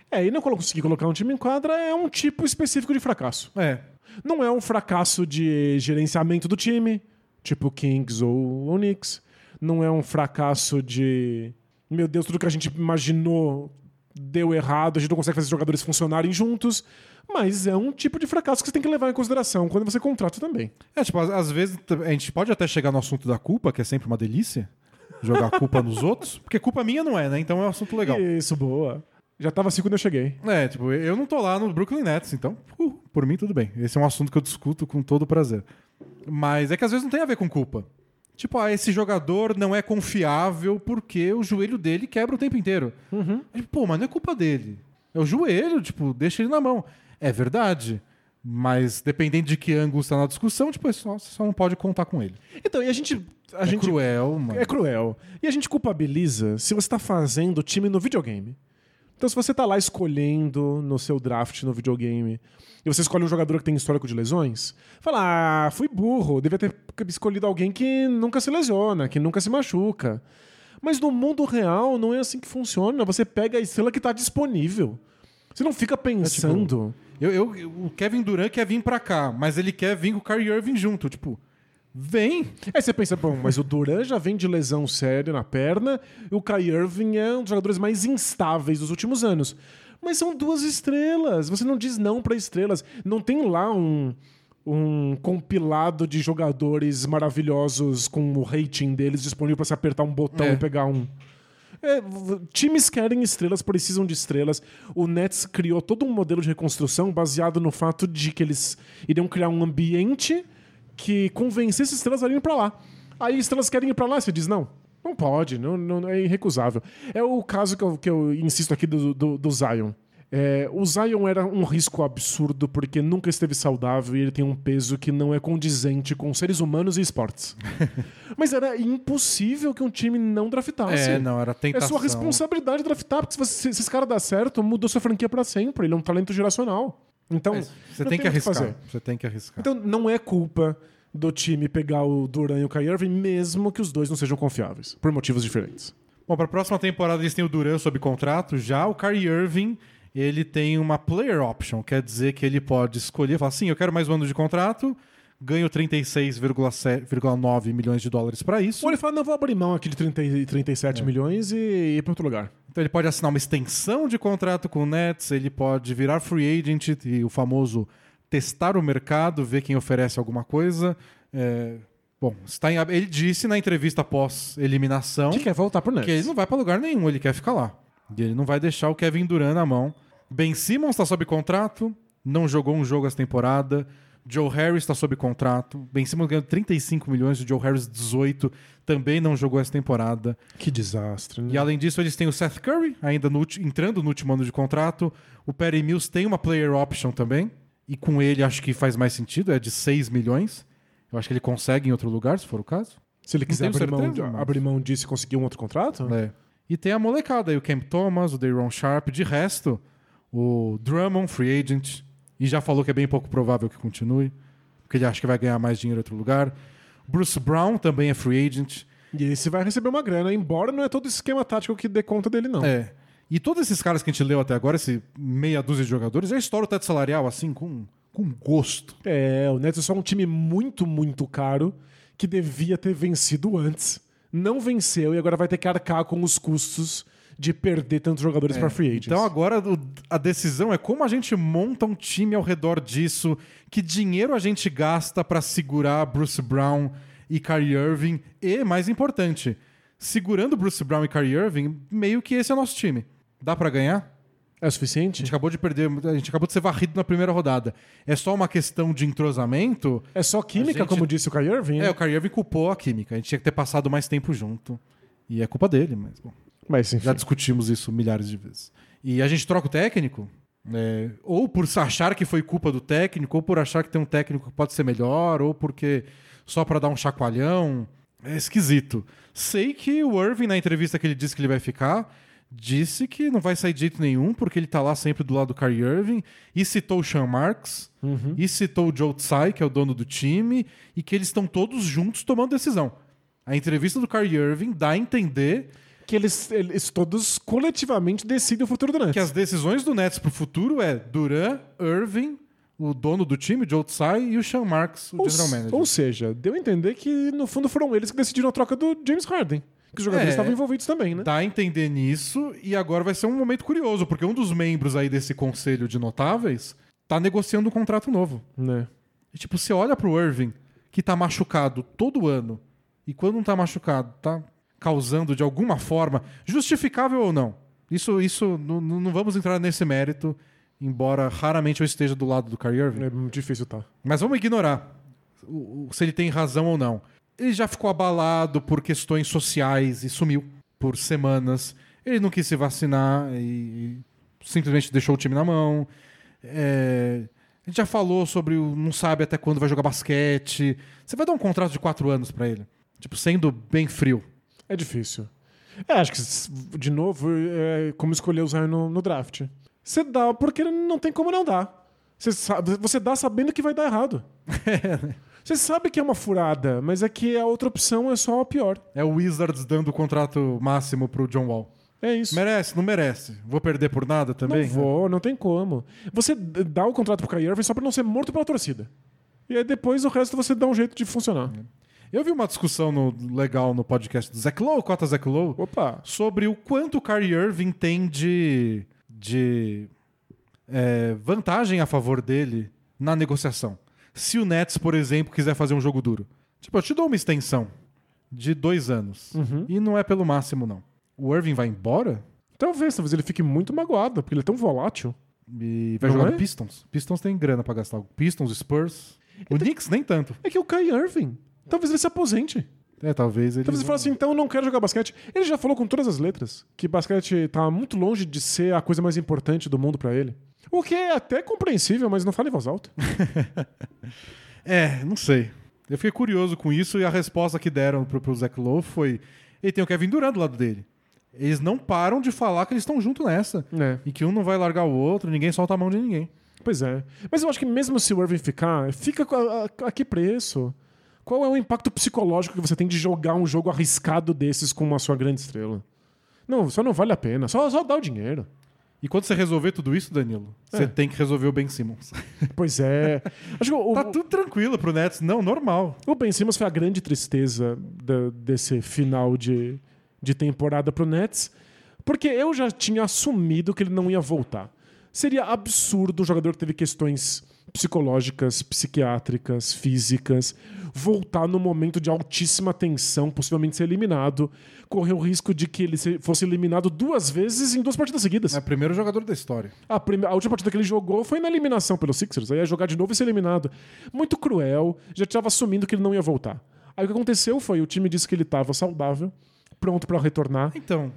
É, e não conseguir colocar um time em quadra é um tipo específico de fracasso. É. Não é um fracasso de gerenciamento do time, tipo Kings ou o Knicks. Não é um fracasso de. Meu Deus, tudo que a gente imaginou deu errado, a gente não consegue fazer os jogadores funcionarem juntos. Mas é um tipo de fracasso que você tem que levar em consideração quando você contrata também. É, tipo, às, vezes a gente pode até chegar no assunto da culpa, que é sempre uma delícia. Jogar a culpa nos outros. Porque culpa minha não é, né? Então é um assunto legal. Isso, boa. Já tava assim quando eu cheguei. É, tipo, eu não tô lá no Brooklyn Nets, então, uh, por mim tudo bem. Esse é um assunto que eu discuto com todo prazer. Mas é que às vezes não tem a ver com culpa. Tipo, ah, esse jogador não é confiável porque o joelho dele quebra o tempo inteiro. Aí, Pô, mas não é culpa dele. É o joelho, tipo, deixa ele na mão. É verdade. Mas dependendo de que ângulo está na discussão, tipo, é só- você só não pode contar com ele. Então, e a gente. A é gente cruel, mano. É cruel. E a gente culpabiliza se você tá fazendo time no videogame. Então, se você tá lá escolhendo no seu draft no videogame e você escolhe um jogador que tem histórico de lesões, fala: Ah, fui burro, devia ter escolhido alguém que nunca se lesiona, que nunca se machuca. Mas no mundo real não é assim que funciona. Você pega a estrela que tá disponível. Você não fica pensando. Eu, eu- eu- o Kevin Durant quer vir pra cá, mas ele quer vir com o Kyrie Irving junto. Tipo, vem. Aí você pensa, bom, mas o Duran já vem de lesão séria na perna e o Kai Irving é um dos jogadores mais instáveis dos últimos anos. Mas são duas estrelas. Você não diz não pra estrelas. Não tem lá um, um compilado de jogadores maravilhosos com o rating deles disponível pra se apertar um botão É. e pegar um. É, times querem estrelas, precisam de estrelas. O Nets criou todo um modelo de reconstrução baseado no fato de que eles iriam criar um ambiente que convencesse estrelas a irem pra lá. Aí estrelas querem ir pra lá, você diz não. Não pode, não, não- é irrecusável. É o caso que eu, que eu insisto aqui do, do, do Zion. É, o Zion era um risco absurdo porque nunca esteve saudável e ele tem um peso que não é condizente com seres humanos e esportes. Mas era impossível que um time não draftasse. É, não, era É tentação. sua responsabilidade draftar, porque se, você- se esse cara dá certo, mudou sua franquia pra sempre. Ele é um talento geracional. Então, É, Você tem que arriscar. fazer. Você tem que arriscar. Então não é culpa do time pegar o Duran e o Kyrie Irving, mesmo que os dois não sejam confiáveis, por motivos diferentes. Bom, para a próxima temporada eles têm o Duran sob contrato. Já o Kyrie Irving, ele tem uma player option, quer dizer que ele pode escolher, falar assim, eu quero mais um ano de contrato, ganho 36,9 milhões de dólares para isso. Ou ele fala, não, vou abrir mão aqui de 30, e 37 É. milhões e ir pra outro lugar. Então ele pode assinar uma extensão de contrato com o Nets, ele pode virar free agent e o famoso testar o mercado, ver quem oferece alguma coisa. É, Bom, está em- ele disse na entrevista pós-eliminação Que quer voltar pro Nets. que ele não vai para lugar nenhum, ele quer ficar lá. E ele não vai deixar o Kevin Durant na mão. Ben Simmons está sob contrato, não jogou um jogo essa temporada. Joe Harris está sob contrato. Ben Simmons ganhou 35 milhões, o Joe Harris 18, também não jogou essa temporada. Que desastre, né? E além disso, eles têm o Seth Curry, ainda no entrando no último ano de contrato. O Perry Mills tem uma player option também. E com ele acho que faz mais sentido, é de 6 milhões. Eu acho que ele consegue em outro lugar, se for o caso. Se ele quiser abrir mão, abrir mão disso e conseguir um outro contrato, É. E tem a molecada aí, o Cam Thomas, o Dayron Sharp. De resto, o Drummond, free agent. E já falou que é bem pouco provável que continue. Porque ele acha que vai ganhar mais dinheiro em outro lugar. Bruce Brown também é free agent. e esse vai receber uma grana, embora não é todo esse esquema tático que dê conta dele, não. É. E todos esses caras que a gente leu até agora, esse meia dúzia de jogadores, já estoura o teto salarial assim, com, com gosto. É, o Nets é só um time muito, muito caro que devia ter vencido antes. Não venceu e agora vai ter que arcar com os custos de perder tantos jogadores pra free agents. Então agora o- a decisão é como a gente monta um time ao redor disso, que dinheiro a gente gasta pra segurar Bruce Brown e Kyrie Irving e, mais importante, segurando Bruce Brown e Kyrie Irving, meio que esse é o nosso time. Dá pra ganhar? é A suficiente? gente acabou de perder, a gente acabou de ser varrido na primeira rodada. É só uma questão de entrosamento? É só química, A gente- como disse o Kyrie Irving? É, né? o Kyrie Irving culpou a química. A gente tinha que ter passado mais tempo junto. E é culpa dele, mas bom. Mas enfim. Já discutimos isso milhares de vezes. E a gente troca o técnico, é, ou por achar que foi culpa do técnico, ou por achar que tem um técnico que pode ser melhor, ou porque só pra dar um chacoalhão. É esquisito. Sei que o Irving, na entrevista que ele disse que ele vai ficar, disse que não vai sair de jeito nenhum, porque ele tá lá sempre do lado do Kyrie Irving, e citou o Sean Marks, e citou o Joe Tsai, que é o dono do time, e que eles estão todos juntos tomando decisão. A entrevista do Kyrie Irving dá a entender Que eles, eles todos coletivamente decidem o futuro do Nets. que as decisões do Nets pro futuro é Duran, Irving, o dono do time, Joe Tsai, e o Sean Marks, o ou, general manager. ou seja, deu a entender que no fundo foram eles que decidiram a troca do James Harden. Que os jogadores É. estavam envolvidos também, né? Dá a entender nisso, e agora vai ser um momento curioso, porque um dos membros aí desse conselho de notáveis tá negociando um contrato novo. Né? E, tipo, você olha pro Irving, que tá machucado todo ano, e quando não tá machucado, tá causando de alguma forma, justificável ou não. Isso, isso não, não vamos entrar nesse mérito, embora raramente eu esteja do lado do Kyrie Irving. É muito difícil, tá? Mas vamos ignorar o- o- se ele tem razão ou não. Ele já ficou abalado por questões sociais e sumiu por semanas. Ele não quis se vacinar e, e simplesmente deixou o time na mão. É, a gente já falou sobre o não sabe até quando vai jogar basquete. Você vai dar um contrato de quatro anos pra ele. Tipo, sendo bem frio. É difícil. É, acho que, de novo, é como escolher o Zion no, no draft. Você dá porque não tem como não dar. Você, sabe, você dá sabendo que vai dar errado. Você sabe que é uma furada, mas é que a outra opção é só a pior. É o Wizards dando o contrato máximo pro John Wall. É isso. Merece? Não merece. Vou perder por nada também? Não vou, não tem como. Você dá o contrato pro Kyrie Irving só pra não ser morto pela torcida. E aí depois o resto você dá um jeito de funcionar. Eu vi uma discussão no- legal no podcast do Zach Lowe, Cota Zach Lowe, Opa. sobre o quanto o Kyrie Irving tem de, de é, vantagem a favor dele na negociação. Se o Nets, por exemplo, quiser fazer um jogo duro. Tipo, eu te dou uma extensão de dois anos. Uhum. E não é pelo máximo, não. O Irving vai embora Talvez, talvez ele fique muito magoado, porque ele é tão volátil. e vai Não jogar é? no Pistons. Pistons tem grana pra gastar. Pistons, Spurs. O Knicks nem tanto. É que o Kai Irving, talvez ele se aposente. É, talvez ele. Talvez ele fale assim, então eu não quero jogar basquete. Ele já falou com todas as letras que basquete tá muito longe de ser a coisa mais importante do mundo pra ele. O que é até compreensível, mas não fala em voz alta. É, não sei. Eu fiquei curioso com isso e a resposta que deram pro, pro Zach Lowe foi: ele tem o Kevin Durant do lado dele. Eles não param de falar que eles estão junto nessa. É. E que um não vai largar o outro, ninguém solta a mão de ninguém. Pois é. Mas eu acho que mesmo se o Irving ficar, fica a, a, a que preço? Qual é o impacto psicológico que você tem de jogar um jogo arriscado desses com uma sua grande estrela? Não, só não vale a pena. Só, só dá o dinheiro. E quando você resolver tudo isso, Danilo, É. você tem que resolver o Ben Simmons. Pois é. O, tá tudo tranquilo pro Nets. Não, normal. o Ben Simmons foi a grande tristeza da- desse final de, de temporada pro Nets, porque eu já tinha assumido que ele não ia voltar. Seria absurdo um jogador que teve questões psicológicas, psiquiátricas, físicas, voltar num momento de altíssima tensão, possivelmente ser eliminado, correr o risco de que ele se- fosse eliminado duas vezes em duas partidas seguidas. É o primeiro jogador da história. A, a última partida que ele jogou foi na eliminação pelo Sixers. Aí ia jogar de novo e ser eliminado. Muito cruel. Já estava assumindo que ele não ia voltar. Aí o que aconteceu foi o time disse que ele estava saudável, pronto para retornar, Então,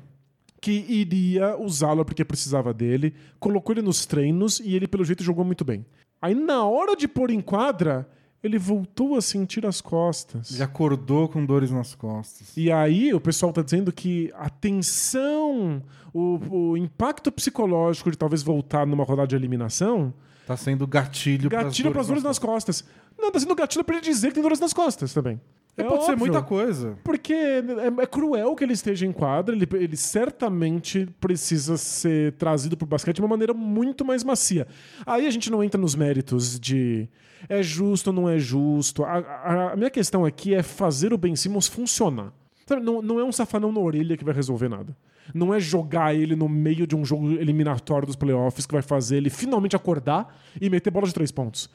que iria usá-lo porque precisava dele, colocou ele nos treinos e ele, pelo jeito, jogou muito bem. Aí na hora de pôr em quadra, ele voltou a sentir as costas. ele acordou com dores nas costas. E aí o pessoal tá dizendo que a tensão, o, o impacto psicológico de talvez voltar numa rodada de eliminação Tá sendo gatilho, Gatilho pras dores nas costas. Não, tá sendo gatilho pra ele dizer que tem dores nas costas também. É, pode ser óbvio, muita coisa. Porque é, é cruel que ele esteja em quadra, ele, ele certamente precisa ser trazido pro basquete de uma maneira muito mais macia. Aí a gente não entra nos méritos de é justo ou não é justo. A, a- a minha questão aqui é fazer o Ben Simmons funcionar. Sabe, Não, não é um safanão na orelha que vai resolver nada. Não é jogar ele no meio de um jogo eliminatório dos playoffs que vai fazer ele finalmente acordar e meter bola de três pontos.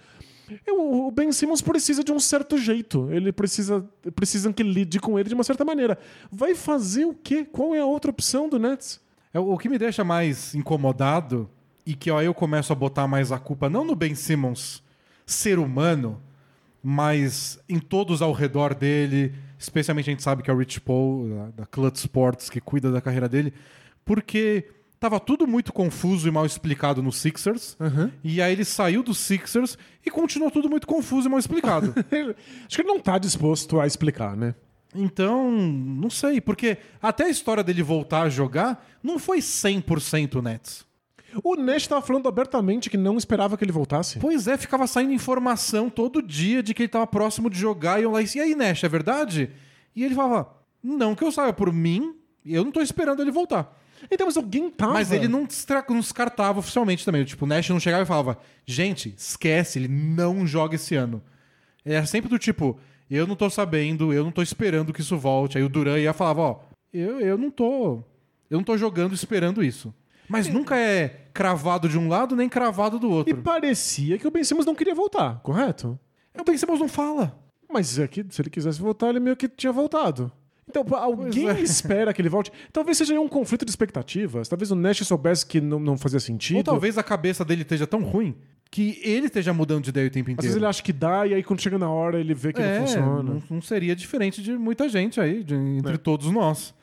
O Ben Simmons precisa de um certo jeito. Ele precisa. Precisam que lide com ele de uma certa maneira. Vai fazer o quê? Qual é a outra opção do Nets? É, o que me deixa mais incomodado e que ó, eu começo a botar mais a culpa não no Ben Simmons ser humano, mas em todos ao redor dele, especialmente a gente sabe que é o Rich Paul da, da Clutch Sports que cuida da carreira dele, porque tava tudo muito confuso e mal explicado no Sixers, e aí ele saiu do Sixers e continuou tudo muito confuso e mal explicado. Acho que ele não tá disposto a explicar, né? Então, não sei, porque até a história dele voltar a jogar não foi 100% Nets. O Nash tava falando abertamente que não esperava que ele voltasse. Pois é, ficava saindo informação todo dia de que ele tava próximo de jogar e eu lá e aí, Nash, é verdade? E ele falava, não que eu saiba por mim, eu não tô esperando ele voltar. Então, mas alguém tava. Mas ele não, descartava oficialmente também. Tipo, o Nash não chegava e falava, gente, esquece, ele não joga esse ano. Era sempre do tipo, eu não tô sabendo, eu não tô esperando que isso volte. Aí o Duran ia e falava, ó, eu, eu não tô. Eu não tô jogando esperando isso. Mas nunca é cravado de um lado nem cravado do E outro. parecia que o Ben Simmons não queria voltar, correto? É o Ben Simmons não fala. Mas é que se ele quisesse voltar, ele meio que tinha voltado. Então, alguém é. espera que ele volte. Talvez seja um conflito de expectativas. Talvez o Nash soubesse que não, não fazia sentido. Ou talvez a cabeça dele esteja tão ruim que ele esteja mudando de ideia o tempo Às vezes inteiro. ele acha que dá, e aí quando chega na hora ele vê que é, não funciona. não, não seria diferente de muita gente aí, de- entre todos nós.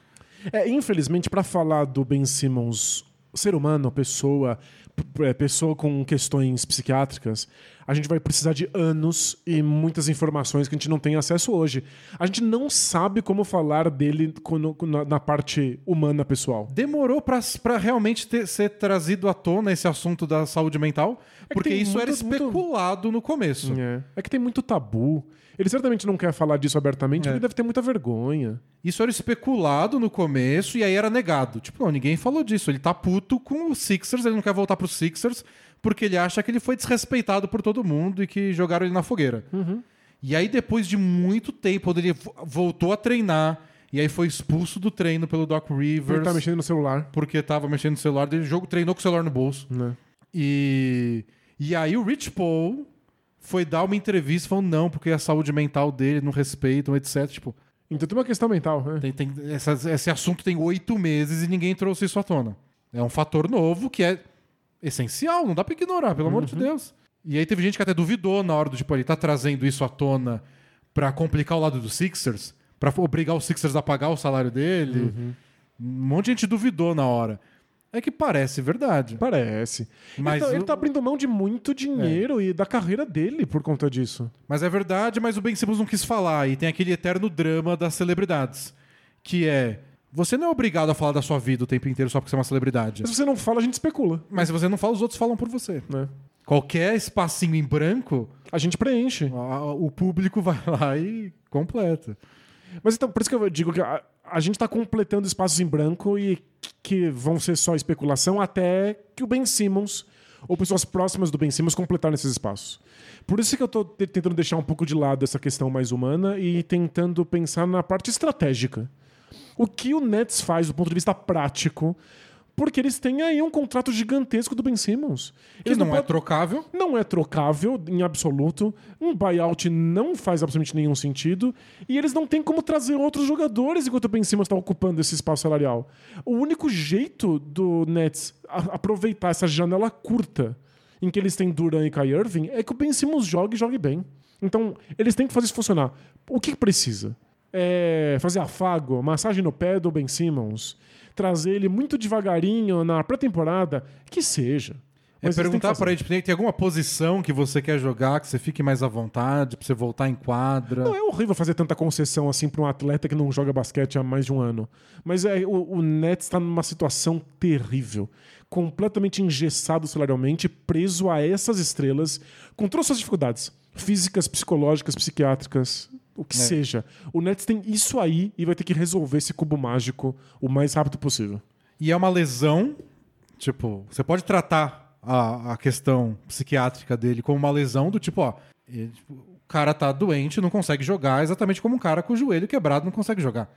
É, infelizmente, pra falar do Ben Simmons, ser humano, pessoa, é, pessoa com questões psiquiátricas, a gente vai precisar de anos e muitas informações que a gente não tem acesso hoje. A gente não sabe como falar dele na, parte humana pessoal. Demorou pra, pra realmente ter- ser trazido à tona esse assunto da saúde mental, que porque isso era muito- muito- especulado no começo. É. é que tem muito tabu. Ele certamente não quer falar disso abertamente É. porque deve ter muita vergonha. Isso era especulado no começo e aí era negado. Tipo, não, ninguém falou disso. Ele tá puto com o Sixers, ele não quer voltar pro Sixers porque ele acha que ele foi desrespeitado por todo mundo e que jogaram ele na fogueira. E aí, depois de muito tempo, quando ele vo- voltou a treinar e aí foi expulso do treino pelo Doc Ele Rivers tá mexendo no celular. porque tava mexendo no celular dele, o jogo treinou com o celular no bolso. Né? E, e aí o Rich Paul foi dar uma entrevista falando não, porque a saúde mental dele não respeitam, etc. Tipo, Então tem uma questão mental. né? tem, tem- essa- esse assunto tem oito meses e ninguém trouxe isso à tona. É um fator novo que é essencial, não dá pra ignorar, pelo amor de Deus. E aí teve gente que até duvidou na hora do tipo, ele tá trazendo isso à tona pra complicar o lado dos Sixers, pra obrigar os Sixers a pagar o salário dele. Um monte de gente duvidou na hora. É que parece verdade. Parece. Mas Então, o- ele tá abrindo mão de muito dinheiro e da carreira dele por conta disso. Mas é verdade, mas o Ben Simmons não quis falar. E tem aquele eterno drama das celebridades. Que é. Você não é obrigado a falar da sua vida o tempo inteiro só porque você é uma celebridade. Mas se você não fala, a gente especula. Mas se você não fala, os outros falam por você. Né? Qualquer espacinho em branco, A gente preenche. a- o público vai lá e completa. Mas então, por isso que eu digo que a, a gente tá completando espaços em branco e que vão ser só especulação até que o Ben Simmons ou pessoas próximas do Ben Simmons completarem esses espaços. Por isso que eu te- tentando deixar um pouco de lado essa questão mais humana e tentando pensar na parte estratégica. O que o Nets faz do ponto de vista prático, porque eles têm aí um contrato gigantesco do Ben Simmons. Que Eles não, é trocável. não é trocável em absoluto. Um buyout não faz absolutamente nenhum sentido. E eles não têm como trazer outros jogadores enquanto o Ben Simmons está ocupando esse espaço salarial. O único jeito do Nets aproveitar essa janela curta em que eles têm Duran e Kai Irving é que o Ben Simmons jogue e jogue bem. Então, eles têm que fazer isso funcionar. O que precisa? É fazer afago, massagem no pé do Ben Simmons, trazer ele muito devagarinho na pré-temporada, que seja. É Mas que perguntar pra ele, tipo, tem alguma posição que você quer jogar, que você fique mais à vontade, pra você voltar em quadra. Não, é horrível fazer tanta concessão assim pra um atleta que não joga basquete há mais de um ano. Mas é, o, o Nets está numa situação terrível. Completamente engessado salarialmente, preso a essas estrelas, com todas as suas dificuldades. Físicas, psicológicas, psiquiátricas, o que É. seja. O Nets tem isso aí e vai ter que resolver esse cubo mágico o mais rápido possível. E é uma lesão, tipo, você pode tratar a, a questão psiquiátrica dele como uma lesão do tipo, ó, ele, tipo, o cara tá doente, não consegue jogar, exatamente como um cara com o joelho quebrado não consegue jogar.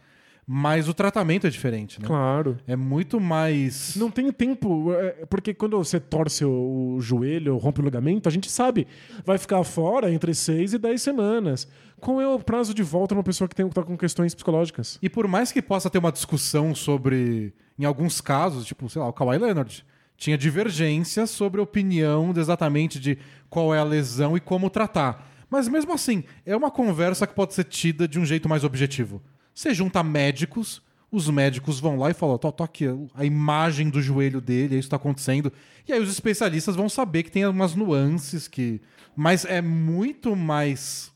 Mas o tratamento é diferente, né? Claro. É muito mais. Não tem tempo, é, porque quando você torce o, joelho, rompe o ligamento, a gente sabe, vai ficar fora entre 6 e 10 semanas. Qual é o prazo de volta uma pessoa que tem, tá com questões psicológicas? E por mais que possa ter uma discussão sobre, em alguns casos, tipo, sei lá, o Kawhi Leonard, tinha divergência sobre a opinião de exatamente de qual é a lesão e como tratar. Mas mesmo assim, é uma conversa que pode ser tida de um jeito mais objetivo. Você junta médicos, os médicos vão lá e falam, tô, tô aqui, a imagem do joelho dele, isso tá acontecendo. E aí os especialistas vão saber que tem algumas nuances que... Mas é muito mais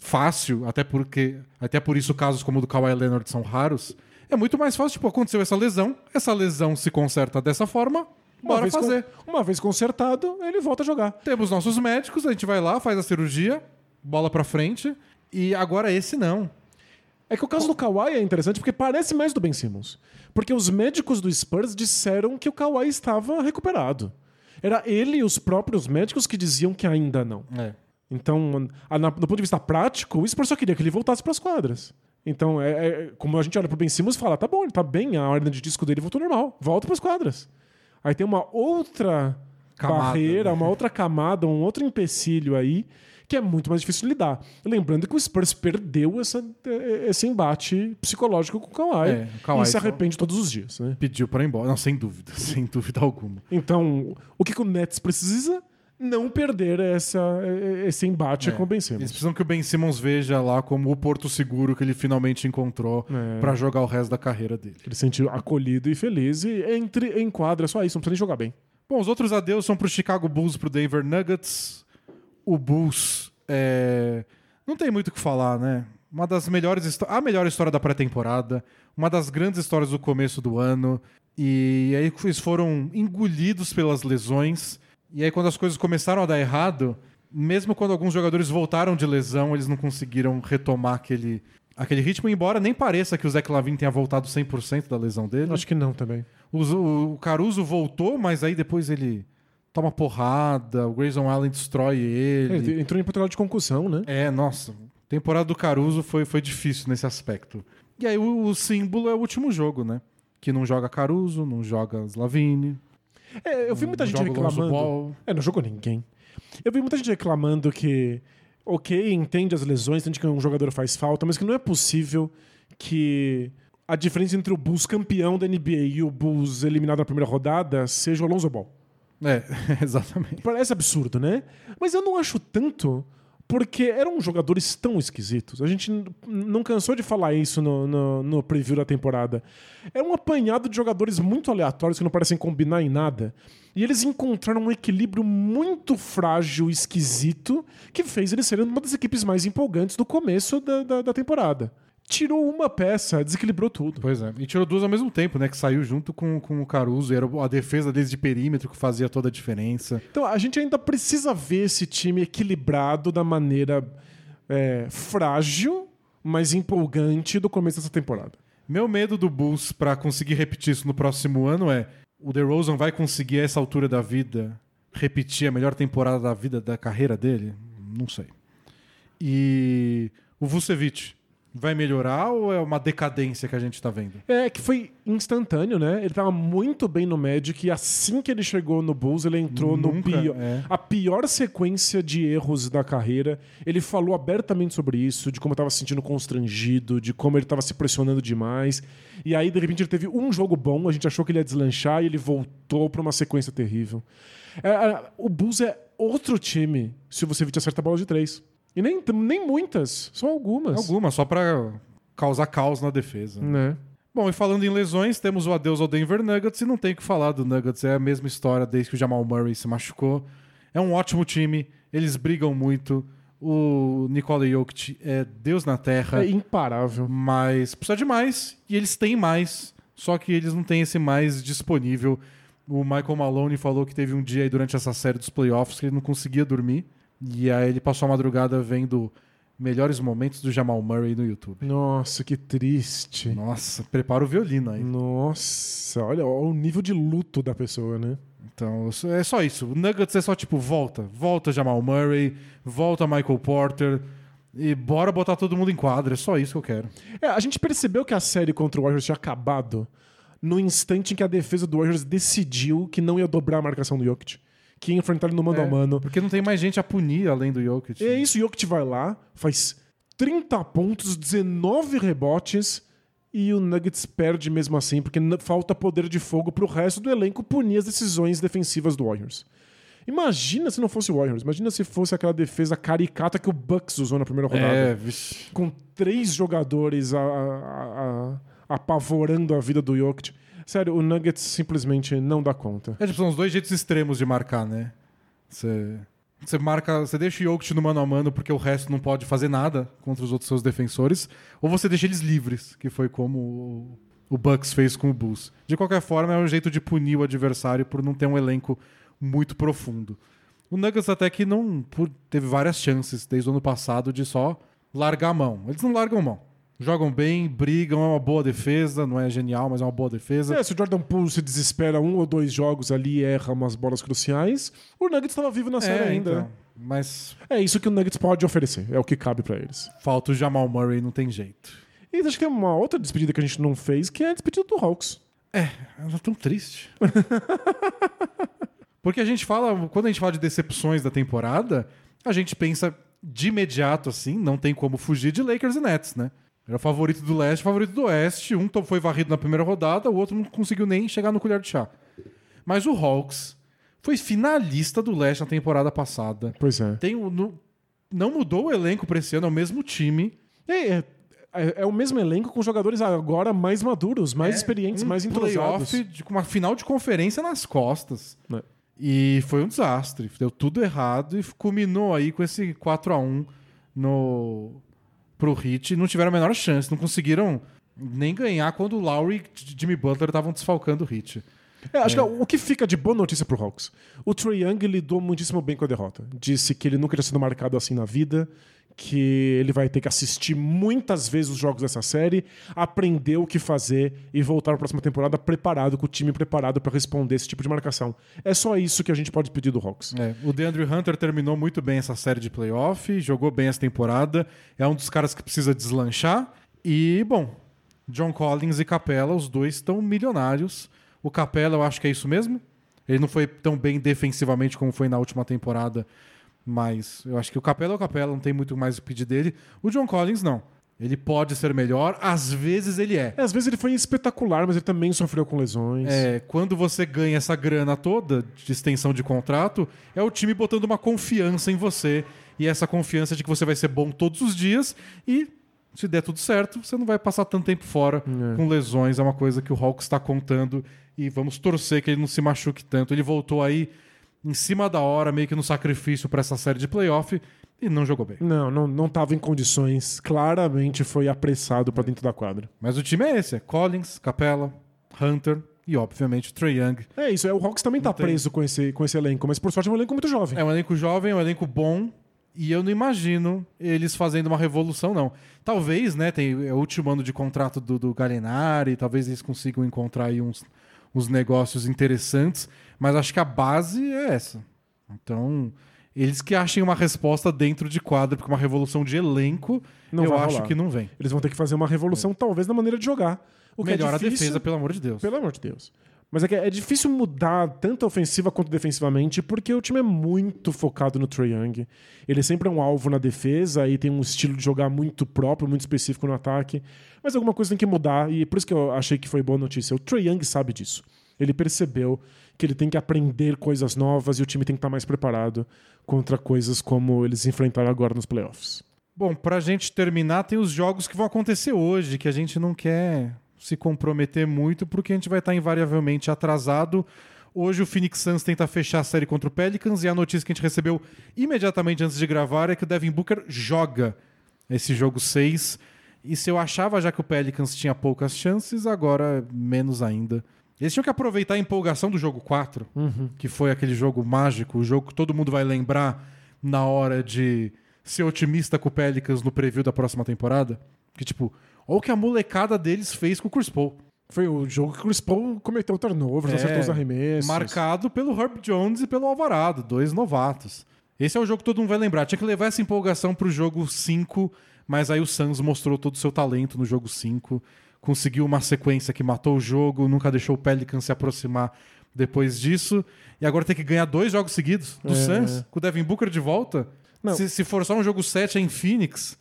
fácil, até porque até por isso casos como o do Kawhi Leonard são raros. É muito mais fácil, tipo, aconteceu essa lesão, essa lesão se conserta dessa forma, bora vez fazer. con- uma vez consertado, ele volta a jogar. Temos nossos médicos, a gente vai lá, faz a cirurgia, bola pra frente, e agora esse não. É que o caso do Kawhi é interessante porque parece mais do Ben Simmons. Porque os médicos do Spurs disseram que o Kawhi estava recuperado. Era ele e os próprios médicos que diziam que ainda não. É. Então, a- na- do ponto de vista prático, o Spurs só queria que ele voltasse para as quadras. Então, é, é- como a gente olha pro Ben Simmons e fala, tá bom, ele tá bem, a ordem de disco dele voltou normal, volta para as quadras. Aí tem uma outra Camada, barreira, né? uma outra camada, um outro empecilho aí, que é muito mais difícil de lidar. Lembrando que o Spurs perdeu essa- esse embate psicológico com o Kawhi, É, o Kawhi e se arrepende todos os dias, né? Pediu pra ir embora. Não, sem dúvida, sem dúvida alguma. Então, o que, que o Nets precisa? Não perder essa, esse embate É. com o Ben Eles Simmons. precisam que o Ben Simmons veja lá como o porto seguro que ele finalmente encontrou É. pra jogar o resto da carreira dele. Ele se sentiu acolhido e feliz e entre em quadra, só isso, não precisa nem jogar bem. Bom, os outros adeus são pro Chicago Bulls e pro Denver Nuggets. O Bulls é... não tem muito o que falar, né? Uma das melhores a melhor história da pré-temporada, uma das grandes histórias do começo do ano. E aí eles foram engolidos pelas lesões. E aí quando as coisas começaram a dar errado, mesmo quando alguns jogadores voltaram de lesão, eles não conseguiram retomar aquele aquele ritmo, embora nem pareça que o Zach Lavine tenha voltado 100% da lesão dele. Acho que não também. O, o Caruso voltou, mas aí depois ele toma porrada, o Grayson Allen destrói ele. Ele entrou em protocolo de concussão, né? É, nossa. Temporada do Caruso foi, foi difícil nesse aspecto. E aí o, o símbolo é o último jogo, né? Que não joga Caruso, não joga Slavini. É, eu vi muita gente reclamando. É, não jogou ninguém. Eu vi muita gente reclamando que, ok, entende as lesões, entende que um jogador faz falta, mas que não é possível que a diferença entre o Bulls campeão da NBA e o Bulls eliminado na primeira rodada seja o Alonso Ball. É, exatamente. Parece absurdo, né? Mas eu não acho tanto, porque eram jogadores tão esquisitos. A gente não cansou de falar isso no, no, no preview da temporada. É um apanhado de jogadores muito aleatórios que não parecem combinar em nada. E eles encontraram um equilíbrio muito frágil, esquisito, que fez eles serem uma das equipes mais empolgantes do começo da, da, da temporada. Tirou uma peça, desequilibrou tudo. Pois é. E tirou duas ao mesmo tempo, né? Que saiu junto com, com o Caruso. E era a defesa deles de perímetro que fazia toda a diferença. Então a gente ainda precisa ver esse time equilibrado da maneira é, frágil, mas empolgante do começo dessa temporada. Meu medo do Bulls pra conseguir repetir isso no próximo ano é o DeRozan vai conseguir a essa altura da vida repetir a melhor temporada da vida da carreira dele? Não sei. E o Vucevic vai melhorar ou é uma decadência que a gente tá vendo? É que foi instantâneo, né? Ele tava muito bem no Magic e assim que ele chegou no Bulls, ele entrou no Nunca, pior, é. a pior sequência de erros da carreira. Ele falou abertamente sobre isso, de como estava se sentindo constrangido, de como ele estava se pressionando demais. E aí, de repente, ele teve um jogo bom, a gente achou que ele ia deslanchar e ele voltou para uma sequência terrível. É, é, o Bulls é outro time se você vir acerta a bola de três. E nem, nem muitas, só algumas. Alguma, só pra causar caos na defesa. Né? Bom, e falando em lesões, temos o adeus ao Denver Nuggets e não tem o que falar do Nuggets. É a mesma história desde que o Jamal Murray se machucou. É um ótimo time, eles brigam muito. O Nikola Jokic é Deus na Terra, É imparável. mas precisa de mais e eles têm mais, só que eles não têm esse mais disponível. O Michael Maloney falou que teve um dia aí durante essa série dos playoffs que ele não conseguia dormir e aí ele passou a madrugada vendo melhores momentos do Jamal Murray no YouTube. Nossa, que triste. Nossa, prepara o violino aí. Nossa, olha, olha o nível de luto da pessoa, né? Então, é só isso. O Nuggets é só tipo, volta. Volta Jamal Murray, volta Michael Porter e bora botar todo mundo em quadra. É só isso que eu quero. É, a gente percebeu que a série contra o Warriors tinha acabado no instante em que a defesa do Warriors decidiu que não ia dobrar a marcação do Jokic. Que ia enfrentar ele no mano a mano. Porque não tem mais gente a punir além do Jokic. É isso, o Jokic vai lá, faz 30 pontos, 19 rebotes e o Nuggets perde mesmo assim, porque falta poder de fogo pro resto do elenco punir as decisões defensivas do Warriors. Imagina se não fosse o Warriors, imagina se fosse aquela defesa caricata que o Bucks usou na primeira rodada. É, vixe. Com três jogadores a- a- a- apavorando a vida do Jokic. Sério, o Nuggets simplesmente não dá conta. É, tipo, são os dois jeitos extremos de marcar, né? Você. Marca, você deixa o Jokic no mano a mano porque o resto não pode fazer nada contra os outros seus defensores, ou você deixa eles livres, que foi como o, Bucks fez com o Bulls. De qualquer forma, é um jeito de punir o adversário por não ter um elenco muito profundo. O Nuggets até que não teve várias chances desde o ano passado de só largar a mão. Eles não largam mão. Jogam bem, brigam, é uma boa defesa, não é genial, mas é uma boa defesa. É, se o Jordan Poole se desespera um ou dois jogos ali e erra umas bolas cruciais, o Nuggets estava vivo na série É, ainda. então. Mas É isso que o Nuggets pode oferecer, é o que cabe pra eles. falta o Jamal Murray, não tem jeito. E acho que tem uma outra despedida que a gente não fez, que é a despedida do Hawks. Ela é tão triste. Porque a gente fala, quando a gente fala de decepções da temporada, a gente pensa de imediato assim, não tem como fugir de Lakers e Nets, né? Era o favorito do leste, favorito do oeste. Um foi varrido na primeira rodada, o outro não conseguiu nem chegar no colher de chá. Mas o Hawks foi finalista do leste na temporada passada. Pois é. Tem o- no- não mudou o elenco pra esse ano, é o mesmo time. É, é, é- é o mesmo elenco com jogadores agora mais maduros, mais experientes, um mais entrosados. playoff com uma final de conferência nas costas. É. E foi um desastre. Deu tudo errado e culminou aí com esse 4 a 1 no pro Heat. Não tiveram a menor chance. Não conseguiram nem ganhar quando o Lowry e Jimmy Butler estavam desfalcando o Heat. É, acho que o que fica de boa notícia pro Hawks? O Trae Young lidou muitíssimo bem com a derrota. Disse que ele nunca tinha sido marcado assim na vida, que ele vai ter que assistir muitas vezes os jogos dessa série, aprender o que fazer e voltar para a próxima temporada preparado, com o time preparado para responder esse tipo de marcação. É só isso que a gente pode pedir do Hawks. É, o DeAndre Hunter terminou muito bem essa série de playoff, jogou bem essa temporada, é um dos caras que precisa deslanchar. E, bom, John Collins e Capella, os dois estão milionários. O Capella, eu acho que é isso mesmo. Ele não foi tão bem defensivamente como foi na última temporada, mas eu acho que o Capela é o Capela, não tem muito mais o pedir dele. O John Collins, não. Ele pode ser melhor, às vezes ele é. É, às vezes ele foi espetacular, mas ele também sofreu com lesões. É, quando você ganha essa grana toda de extensão de contrato, é o time botando uma confiança em você. E essa confiança de que você vai ser bom todos os dias e se der tudo certo, você não vai passar tanto tempo fora É. com lesões. É uma coisa que o Hawks está contando e vamos torcer que ele não se machuque tanto. Ele voltou aí em cima da hora, meio que no sacrifício para essa série de playoff e não jogou bem. Não, não, não tava em condições. Claramente foi apressado pra dentro da quadra. Mas o time é esse: é Collins, Capella, Hunter e, obviamente, o Trey Young. É isso, é, o Hawks também tá tem. preso com esse, com esse elenco, mas por sorte é um elenco muito jovem. É um elenco jovem, é um elenco bom. E eu não imagino eles fazendo uma revolução, não. Talvez, né? Tem é o último ano de contrato do, do Gallinari, talvez eles consigam encontrar aí uns, uns negócios interessantes, mas acho que a base é essa. Então, eles que achem uma resposta dentro de quadra, porque uma revolução de elenco, Não eu acho rolar. que não vem. Eles vão ter que fazer uma revolução, talvez, na maneira de jogar. O que Melhor é a difícil, defesa, pelo amor de Deus. Pelo amor de Deus. Mas é que é difícil mudar tanto ofensiva quanto defensivamente, porque o time é muito focado no Trae Young. Ele sempre é um alvo na defesa e tem um estilo de jogar muito próprio, muito específico no ataque. Mas alguma coisa tem que mudar, e por isso que eu achei que foi boa notícia. O Trae Young sabe disso. Ele percebeu que ele tem que aprender coisas novas e o time tem que estar mais preparado contra coisas como eles enfrentaram agora nos playoffs. Bom, pra gente terminar, tem os jogos que vão acontecer hoje, que a gente não quer se comprometer muito, porque a gente vai estar invariavelmente atrasado. Hoje o Phoenix Suns tenta fechar a série contra o Pelicans e a notícia que a gente recebeu imediatamente antes de gravar é que o Devin Booker joga esse jogo 6. E se eu achava já que o Pelicans tinha poucas chances, agora menos ainda. Eles tinham que aproveitar a empolgação do jogo 4, que foi aquele jogo mágico, o jogo que todo mundo vai lembrar na hora de ser otimista com o Pelicans no preview da próxima temporada. Que tipo, olha o que a molecada deles fez com o Chris Paul. Foi o jogo que o Chris Paul cometeu turnovers, É, acertou os arremessos. Marcado pelo Herb Jones e pelo Alvarado, dois novatos. Esse é o jogo que todo mundo vai lembrar. Tinha que levar essa empolgação pro jogo 5, mas aí o Suns mostrou todo o seu talento no jogo 5. Conseguiu uma sequência que matou o jogo, nunca deixou o Pelicans se aproximar depois disso. E agora tem que ganhar dois jogos seguidos do É. Suns, com o Devin Booker de volta. Não. Se, se for só um jogo 7 em Phoenix,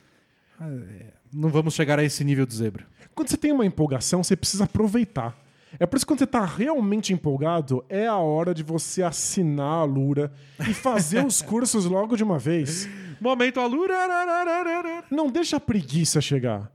é, não vamos chegar a esse nível de zebra. Quando você tem uma empolgação, você precisa aproveitar. É por isso que quando você tá realmente empolgado, é a hora de você assinar a Lura e fazer os cursos logo de uma vez. Momento Alura! Não deixa a preguiça chegar.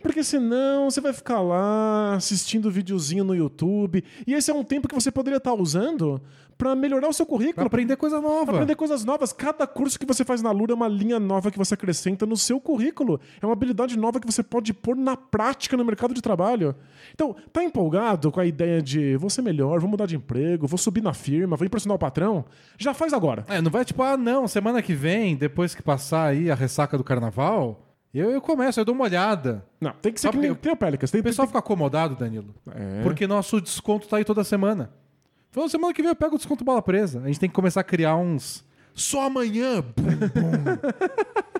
Porque senão você vai ficar lá assistindo videozinho no YouTube. E esse é um tempo que você poderia estar usando para melhorar o seu Pra currículo, aprender coisa nova. Pra aprender coisas novas. Cada curso que você faz na Lura é uma linha nova que você acrescenta no seu currículo. É uma habilidade nova que você pode pôr na prática no mercado de trabalho. Então, tá empolgado com a ideia de vou ser melhor, vou mudar de emprego, vou subir na firma, vou impressionar o patrão? Já faz agora. É, não vai tipo, ah, não, semana que vem, depois que passar aí a ressaca do carnaval, eu, eu começo, eu dou uma olhada. Não, tem que ser Só que nem, que nem o Pelicans. Tem, O pessoal fica acomodado, Danilo. É. Porque nosso desconto tá aí toda semana. Falou, semana que vem eu pego o desconto bola presa. A gente tem que começar a criar uns. Só amanhã! Bum, bum.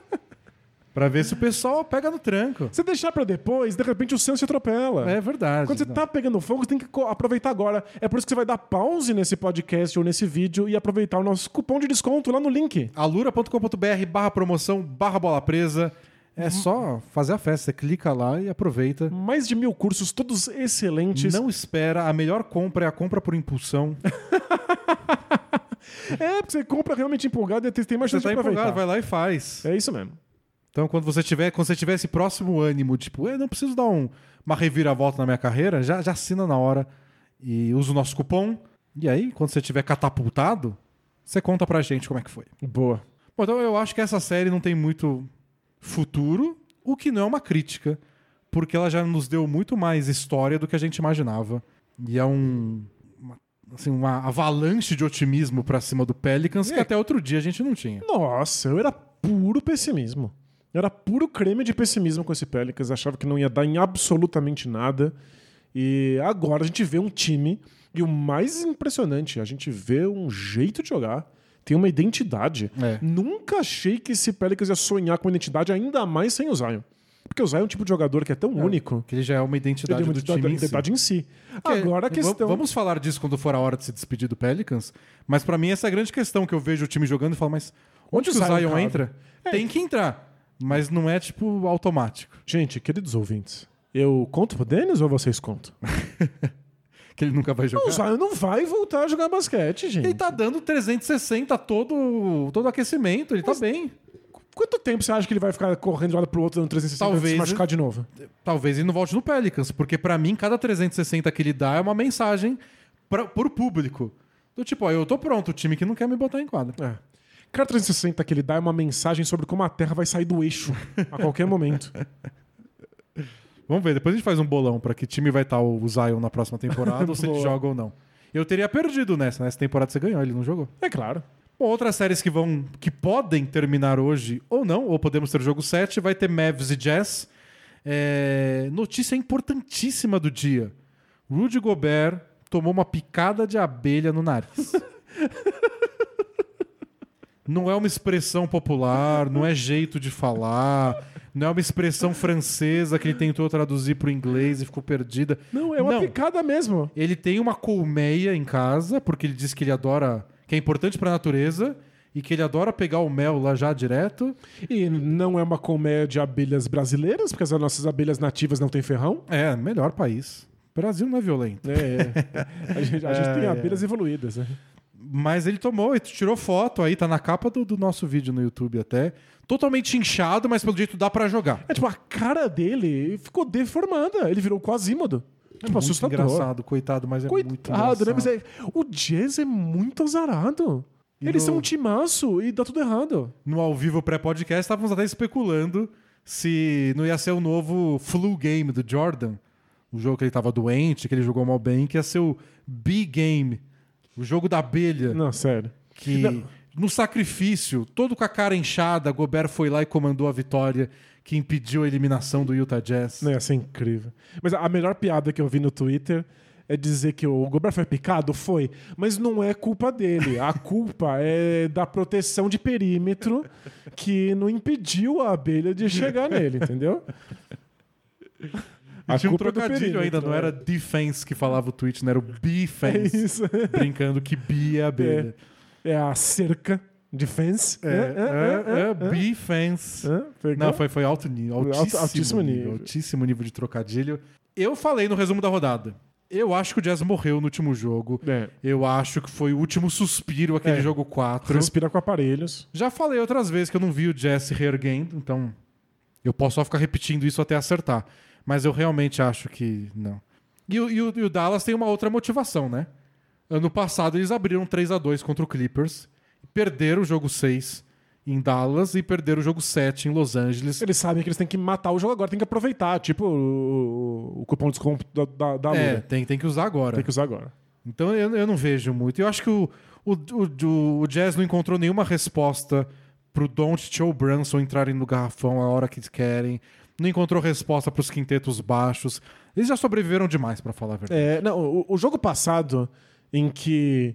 pra ver se o pessoal pega no tranco. Se deixar pra depois, de repente o Santos se atropela. É verdade. Quando você Não. tá pegando fogo, você tem que aproveitar agora. É por isso que você vai dar pause nesse podcast ou nesse vídeo e aproveitar o nosso cupom de desconto lá no link. alura.com.br barra promoção barra bola presa. Uhum. É só fazer a festa. Você clica lá e aproveita. Mais de mil cursos, todos excelentes. Não espera. A melhor compra é a compra por impulsão. É, porque você compra realmente empolgado e tem mais Você chance tá de aproveitar. empolgado, vai lá e faz. É isso mesmo. Então, quando você tiver, quando você tiver esse próximo ânimo, tipo, eu não preciso dar um- uma reviravolta na minha carreira, já, já assina na hora e usa o nosso cupom. E aí, quando você tiver catapultado, você conta pra gente como é que foi. Boa. Bom, então eu acho que essa série não tem muito futuro, o que não é uma crítica, porque ela já nos deu muito mais história do que a gente imaginava. E é um assim, uma avalanche de otimismo pra cima do Pelicans que É. até outro dia a gente não tinha. Nossa, eu era puro pessimismo. Eu era puro creme de pessimismo com esse Pelicans. Achava que não ia dar em absolutamente nada. E agora a gente vê um time. E o mais impressionante, a gente vê um jeito de jogar. Tem uma identidade. É. Nunca achei que esse Pelicans ia sonhar com identidade, ainda mais sem o Zion. Porque o Zion é um tipo de jogador que é tão único. Que ele já é uma identidade é uma do identidade, time em si. identidade em si. Que é- Agora a questão. Vamos falar disso quando for a hora de se despedir do Pelicans. Mas pra mim essa é a grande questão que eu vejo o time jogando e falo, mas onde, Onde o Zion Zion entra? Tem que entrar. Mas não é, tipo, automático. Gente, queridos ouvintes, eu conto pro Denis ou vocês contam? Que ele nunca vai jogar. O Zion não vai voltar a jogar basquete, gente. Ele tá dando 360 todo, todo aquecimento, ele tá bem. Quanto tempo você acha que ele vai ficar correndo de um lado pro outro dando 360 e Talvez- se machucar de novo? Talvez ele não volte no Pelicans, porque pra mim cada 360 que ele dá é uma mensagem pra, pro público. Do tipo, ó, eu tô pronto, o time que não quer me botar em quadra. É. Cada 360 que ele dá é uma mensagem sobre como a Terra vai sair do eixo a qualquer momento. Vamos ver, depois a gente faz um bolão pra que time vai estar o Zion na próxima temporada, ou se ele joga ou não. Eu teria perdido nessa, nessa temporada você ganhou, ele não jogou. É claro. Bom, outras séries que vão que podem terminar hoje ou não, ou podemos ter jogo 7, vai ter Mavs e Jazz. É, Notícia importantíssima do dia. Rudy Gobert tomou uma picada de abelha no nariz. não é uma expressão popular, não é jeito de falar, não é uma expressão francesa que ele tentou traduzir para o inglês e ficou perdida. Não, é uma picada mesmo. Ele tem uma colmeia em casa, porque ele diz que ele adora. que é importante pra natureza e que ele adora pegar o mel lá já direto. E não é uma colmeia de abelhas brasileiras, porque as nossas abelhas nativas não têm ferrão. É, melhor país. Brasil não é violento. É, é. A gente, a gente É, tem é. abelhas evoluídas. Né? Mas ele tomou e tirou foto aí, tá na capa do, do nosso vídeo no YouTube até. Totalmente inchado, mas pelo jeito dá pra jogar. É tipo, a cara dele ficou deformada. Ele virou quasímodo. É tipo, muito assustador. engraçado, coitado, mas é muito Coitado, né? engraçado. Mas é, o Jazz é muito azarado. E Eles no- são um timaço e dá tudo errado. No ao vivo pré-podcast, estávamos até especulando se não ia ser o novo flu game do Jordan. O jogo que ele tava doente, que ele jogou mal bem, que ia ser o B-game. O jogo da abelha. Não, sério. que Não. No sacrifício, todo com a cara inchada, Gobert foi lá e comandou a vitória que impediu a eliminação do Utah Jazz. Não, ia ser incrível. Mas a melhor piada que eu vi no Twitter é dizer que o Gobert foi picado? Foi. Mas não é culpa dele. A culpa é da proteção de perímetro que não impediu a abelha de chegar nele, entendeu? E tinha um é trocadilho ainda, não é. era defense que falava o tweet, não era o É B-fence, isso. brincando que B é a abelha. É a cerca de fence. É, é, é, B-fence. é. Pegou? Não, foi, foi alto nível, altíssimo, altíssimo nível, nível. altíssimo nível de trocadilho. Eu falei no resumo da rodada. Eu acho que o Jazz morreu no último jogo. É. Eu acho que foi o último suspiro aquele É. jogo 4. Respira com aparelhos. Já falei outras vezes que eu não vi o Jazz se reerguendo, então eu posso só ficar repetindo isso até acertar. Mas eu realmente acho que não. E, e o, e o Dallas tem uma outra motivação, né? Ano passado eles abriram 3 a 2 contra o Clippers, perderam o jogo 6 em Dallas e perderam o jogo 7 em Los Angeles. Eles sabem que eles têm que matar o jogo agora, tem que aproveitar. Tipo o, o cupom de desconto da, da, da É, Lura. tem, tem que usar agora. Tem que usar agora. Então eu, eu não vejo muito. Eu acho que o, o, o, o Jazz não encontrou nenhuma resposta pro Don't ou Brunson entrarem no garrafão a hora que querem. Não encontrou resposta pros quintetos baixos. Eles já sobreviveram demais, pra falar a verdade. É, não, o, o jogo passado, em que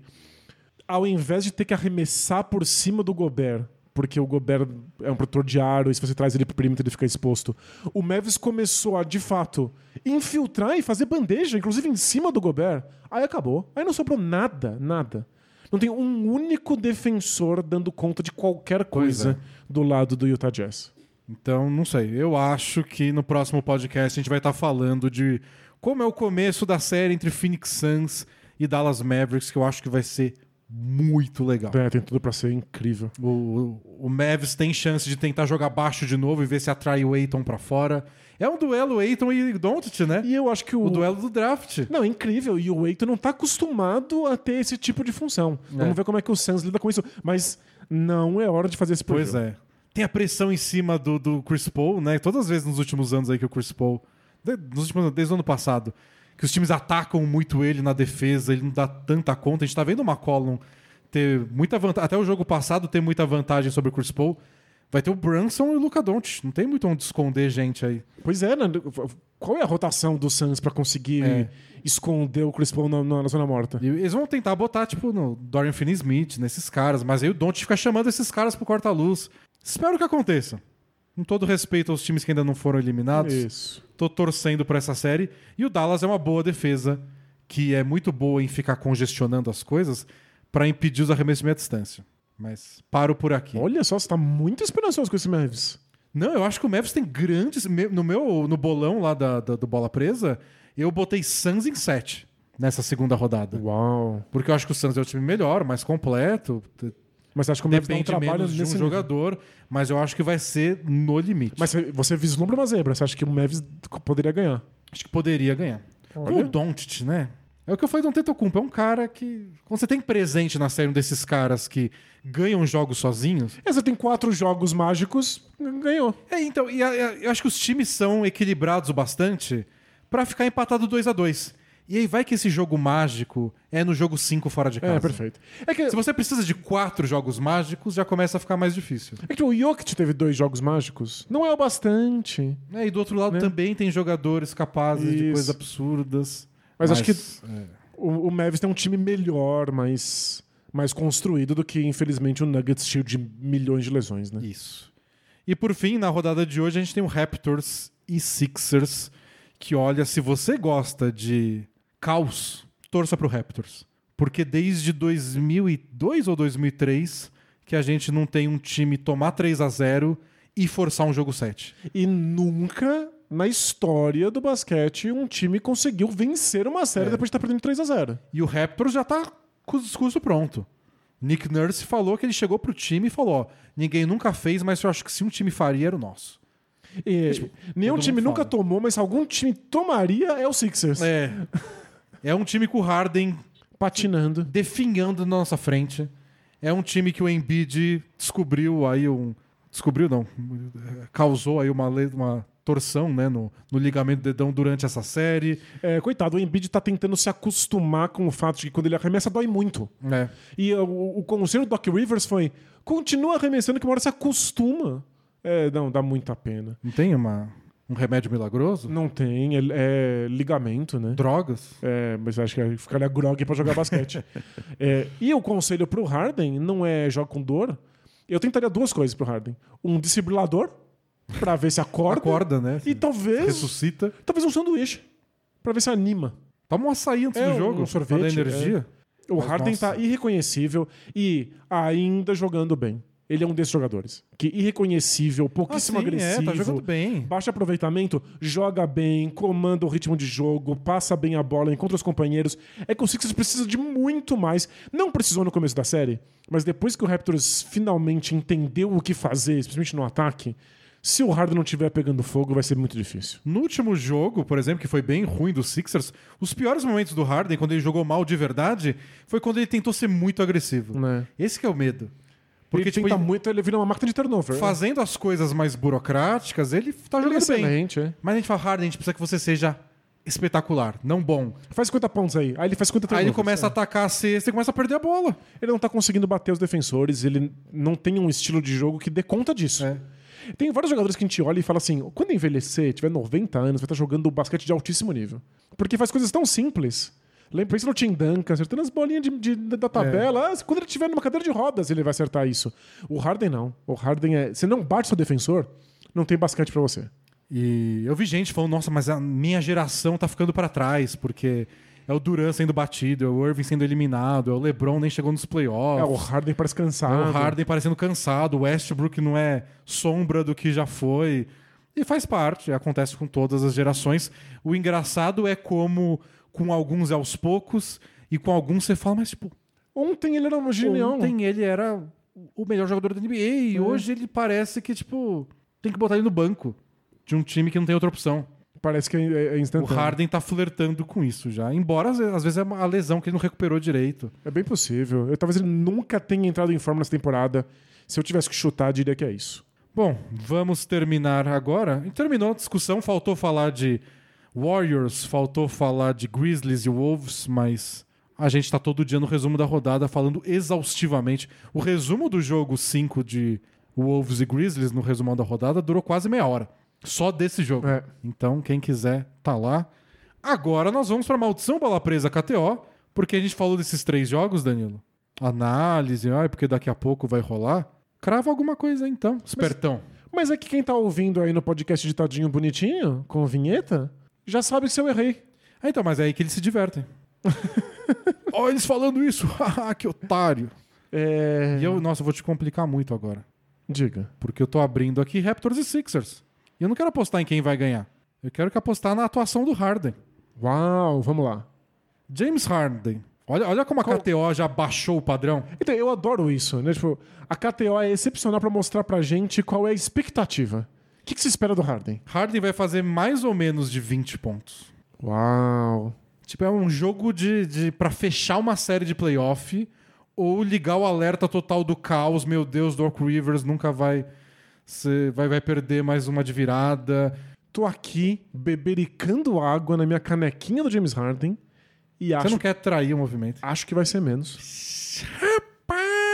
ao invés de ter que arremessar por cima do Gobert, porque o Gobert é um protetor de aro e se você traz ele pro perímetro ele fica exposto, o Mavis começou a, de fato, infiltrar e fazer bandeja, inclusive em cima do Gobert. Aí acabou. Aí não sobrou nada, nada. Não tem um único defensor dando conta de qualquer coisa é. do lado do Utah Jazz. Então, não sei. Eu acho que no próximo podcast a gente vai estar falando de como é o começo da série entre Phoenix Suns e Dallas Mavericks, que eu acho que vai ser muito legal. É, tem tudo pra ser incrível. O, o, o Mavs tem chance de tentar jogar baixo de novo e ver se atrai o Aiton pra fora. É um duelo Aiton e Doncic, né? E eu acho que o, O duelo do draft. Não, é incrível. E o Eiton não tá acostumado a ter esse tipo de função. Vamos ver como é que o Suns lida com isso. Mas não é hora de fazer esse Pois é. Tem a pressão em cima do, do Chris Paul, né? Todas as vezes nos últimos anos aí que o Chris Paul. Nos últimos, desde o ano passado. Que os times atacam muito ele na defesa, ele não dá tanta conta. A gente tá vendo o McCollum ter muita vantagem. Até o jogo passado ter muita vantagem sobre o Chris Paul. Vai ter o Brunson e o Luca Doncic. Não tem muito onde esconder gente aí. Pois é, né? Qual é a rotação do Suns pra conseguir É. esconder o Chris Paul na, na- na zona morta? E eles vão tentar botar, tipo, no Dorian Finney-Smith, nesses caras. Mas aí o Don't fica chamando esses caras pro corta-luz. Espero que aconteça. Com todo respeito aos times que ainda não foram eliminados, Isso. Tô torcendo por essa série. E o Dallas é uma boa defesa, que é muito boa em ficar congestionando as coisas para impedir os arremessos de meia distância. Mas paro por aqui. Olha só, você tá muito esperançoso com esse Mavis. Não, eu acho que o Memphis tem grandes. No meu no bolão lá da, da- do Bola Presa, eu botei Suns em 7 nessa segunda rodada. Uau. Porque eu acho que o Suns é o time melhor, mais completo. Mas você acha que o Mavis dá um trabalho menos de um nível? jogador, mas eu acho que vai ser no limite. Mas você- vislumbra uma zebra. Você acha que o Mavis poderia ganhar? acho que poderia ganhar. Olha. O Doncic, né? É o que eu falei do Antetokounmpo. É um cara que... Quando você tem presente na série um desses caras que ganham jogos sozinhos... É, você tem quatro jogos mágicos, ganhou. É, então, e a- a- eu acho que os times são equilibrados o bastante pra ficar empatado 2 a 2 E aí vai que esse jogo mágico é no jogo 5 fora de casa. É, perfeito. É que, Se você precisa de quatro jogos mágicos, já começa a ficar mais difícil. é que o Jokic teve dois jogos mágicos. Não é o bastante. É, e do outro lado Né? também tem jogadores capazes de Isso. coisas absurdas. Mas acho que é. o, o Mavis tem um time melhor, mais, mais construído do que, infelizmente, o Nuggets cheio de milhões de lesões, né? Isso. E por fim, na rodada de hoje, a gente tem o Raptors e Sixers. Que olha, se você gosta de caos, torça pro Raptors. Porque desde 2002 ou 2003 que a gente não tem um time tomar 3 a 0 e forçar um jogo 7. E nunca na história do basquete um time conseguiu vencer uma série É. depois de estar perdendo 3 a 0 E o Raptors já tá com o discurso pronto. Nick Nurse falou que ele chegou pro time e falou: ó, ninguém nunca fez, mas eu acho que se um time faria era o nosso. E, Nenhum todo time nunca fala. tomou, mas se algum time tomaria é o Sixers. É. É um time com o Harden Patinando. definhando na nossa frente. É um time que o Embiid descobriu aí um. Descobriu, não. Causou aí uma, uma torção né, no, no ligamento do dedão durante essa série. É, coitado, o Embiid tá tentando se acostumar com o fato de que quando ele arremessa dói muito. É. E uh, o, o conselho do Doc Rivers foi: continua arremessando que uma hora você acostuma. É, não, dá muita pena. Não tem uma, um remédio milagroso? Não tem, é, é ligamento, né? Drogas? É, mas acho que ficaria grog pra jogar basquete. É, e o conselho pro Harden não é joga com dor. Eu tentaria duas coisas pro Harden: um desfibrilador, pra ver se acorda. Acorda, né? E talvez. Ressuscita. Talvez um sanduíche. Pra ver se anima. Toma um açaí antes É, do um jogo. sorvete, pra dar energia. O Mas, Harden nossa. tá irreconhecível e ainda jogando bem. Ele é um desses jogadores. Que irreconhecível, pouquíssimo Ah, sim, agressivo. É, tá jogando bem. Baixo aproveitamento, joga bem, comanda o ritmo de jogo, passa bem a bola, encontra os companheiros. É que o Sixers precisa de muito mais. Não precisou no começo da série, mas depois que o Raptors finalmente entendeu o que fazer, especialmente no ataque, se o Harden não estiver pegando fogo, vai ser muito difícil. No último jogo, por exemplo, que foi bem ruim dos Sixers, os piores momentos do Harden, quando ele jogou mal de verdade, foi quando ele tentou ser muito agressivo. Né? Esse que é o medo. Porque Porque, tipo, tenta ele- muito, ele vira uma máquina de turnover. fazendo as coisas mais burocráticas, ele tá Ele é jogando bem. excelente, é. Mas a gente fala, Harden, a gente precisa que você seja espetacular, não bom. Faz 50 pontos aí. Aí ele faz 50 Aí ele começa a atacar a cesta e começa a perder a bola. Ele não tá conseguindo bater os defensores, ele não tem um estilo de jogo que dê conta disso. É. Tem vários jogadores que a gente olha e fala assim: quando envelhecer, tiver 90 anos, vai estar jogando basquete de altíssimo nível. Porque faz coisas tão simples. Lembra, pensa no Tim Duncan, acertando as bolinhas de, de- da tabela. Ah, quando ele estiver numa cadeira de rodas, ele vai acertar isso. O Harden não. O Harden é. Você não bate seu defensor, não tem basquete pra você. E eu vi gente falando, nossa, mas a minha geração tá ficando pra trás, porque é o Duran sendo batido, é o Irving sendo eliminado, é o LeBron nem chegou nos playoffs. É, o Harden parece É cansado. o Harden parecendo cansado, o Westbrook não é sombra do que já foi. E faz parte, acontece com todas as gerações. O engraçado é como com alguns é aos poucos e com alguns você fala, mas tipo, Ontem ele era um genial. ontem ele era o melhor jogador da NBA e É. hoje ele parece que tipo tem que botar ele no banco de um time que não tem outra opção. Parece que é, é O instantâneo. Harden tá flertando com isso já, embora às vezes- às vezes é a lesão que ele não recuperou direito. É bem possível. Eu, talvez ele nunca tenha entrado em forma nessa temporada. Se eu tivesse que chutar, diria que é isso. Bom, vamos terminar agora. E terminou a discussão, faltou falar de Warriors, faltou falar de Grizzlies e Wolves, mas a gente tá todo dia no resumo da rodada falando exaustivamente. O resumo do jogo 5 de Wolves e Grizzlies no resumão da rodada durou quase meia hora. Só desse jogo. É. Então, quem quiser, tá lá. Agora nós vamos pra Maldição Bola Presa KTO, porque a gente falou desses três jogos, Danilo. Análise, ai, porque daqui a pouco vai rolar. Crava alguma coisa aí, então, espertão. Mas é que quem tá ouvindo aí no podcast ditadinho bonitinho, com vinheta, já sabe que se eu errei. Ah, então, mas é aí que eles se divertem. Ó, eles falando isso. Haha, que otário. É... E eu, nossa, eu vou te complicar muito agora. Diga. Porque eu tô abrindo aqui Raptors e Sixers. E eu não quero apostar em quem vai ganhar. Eu quero que apostar na atuação do Harden. Uau, vamos lá. James Harden. Olha, olha como a Qual- KTO já baixou o padrão. Então, eu adoro isso, né? Tipo, a KTO é excepcional pra mostrar pra gente qual é a expectativa. O que, que se espera do Harden? Harden vai fazer mais ou menos de 20 pontos. Uau. Tipo, é um jogo de, de para fechar uma série de playoff ou ligar o alerta total do caos. Meu Deus, Doc Rivers nunca vai, ser- vai, vai perder mais uma de virada. Tô aqui bebericando água na minha canequinha do James Harden e Você acho, não quer trair o movimento. acho que vai ser menos.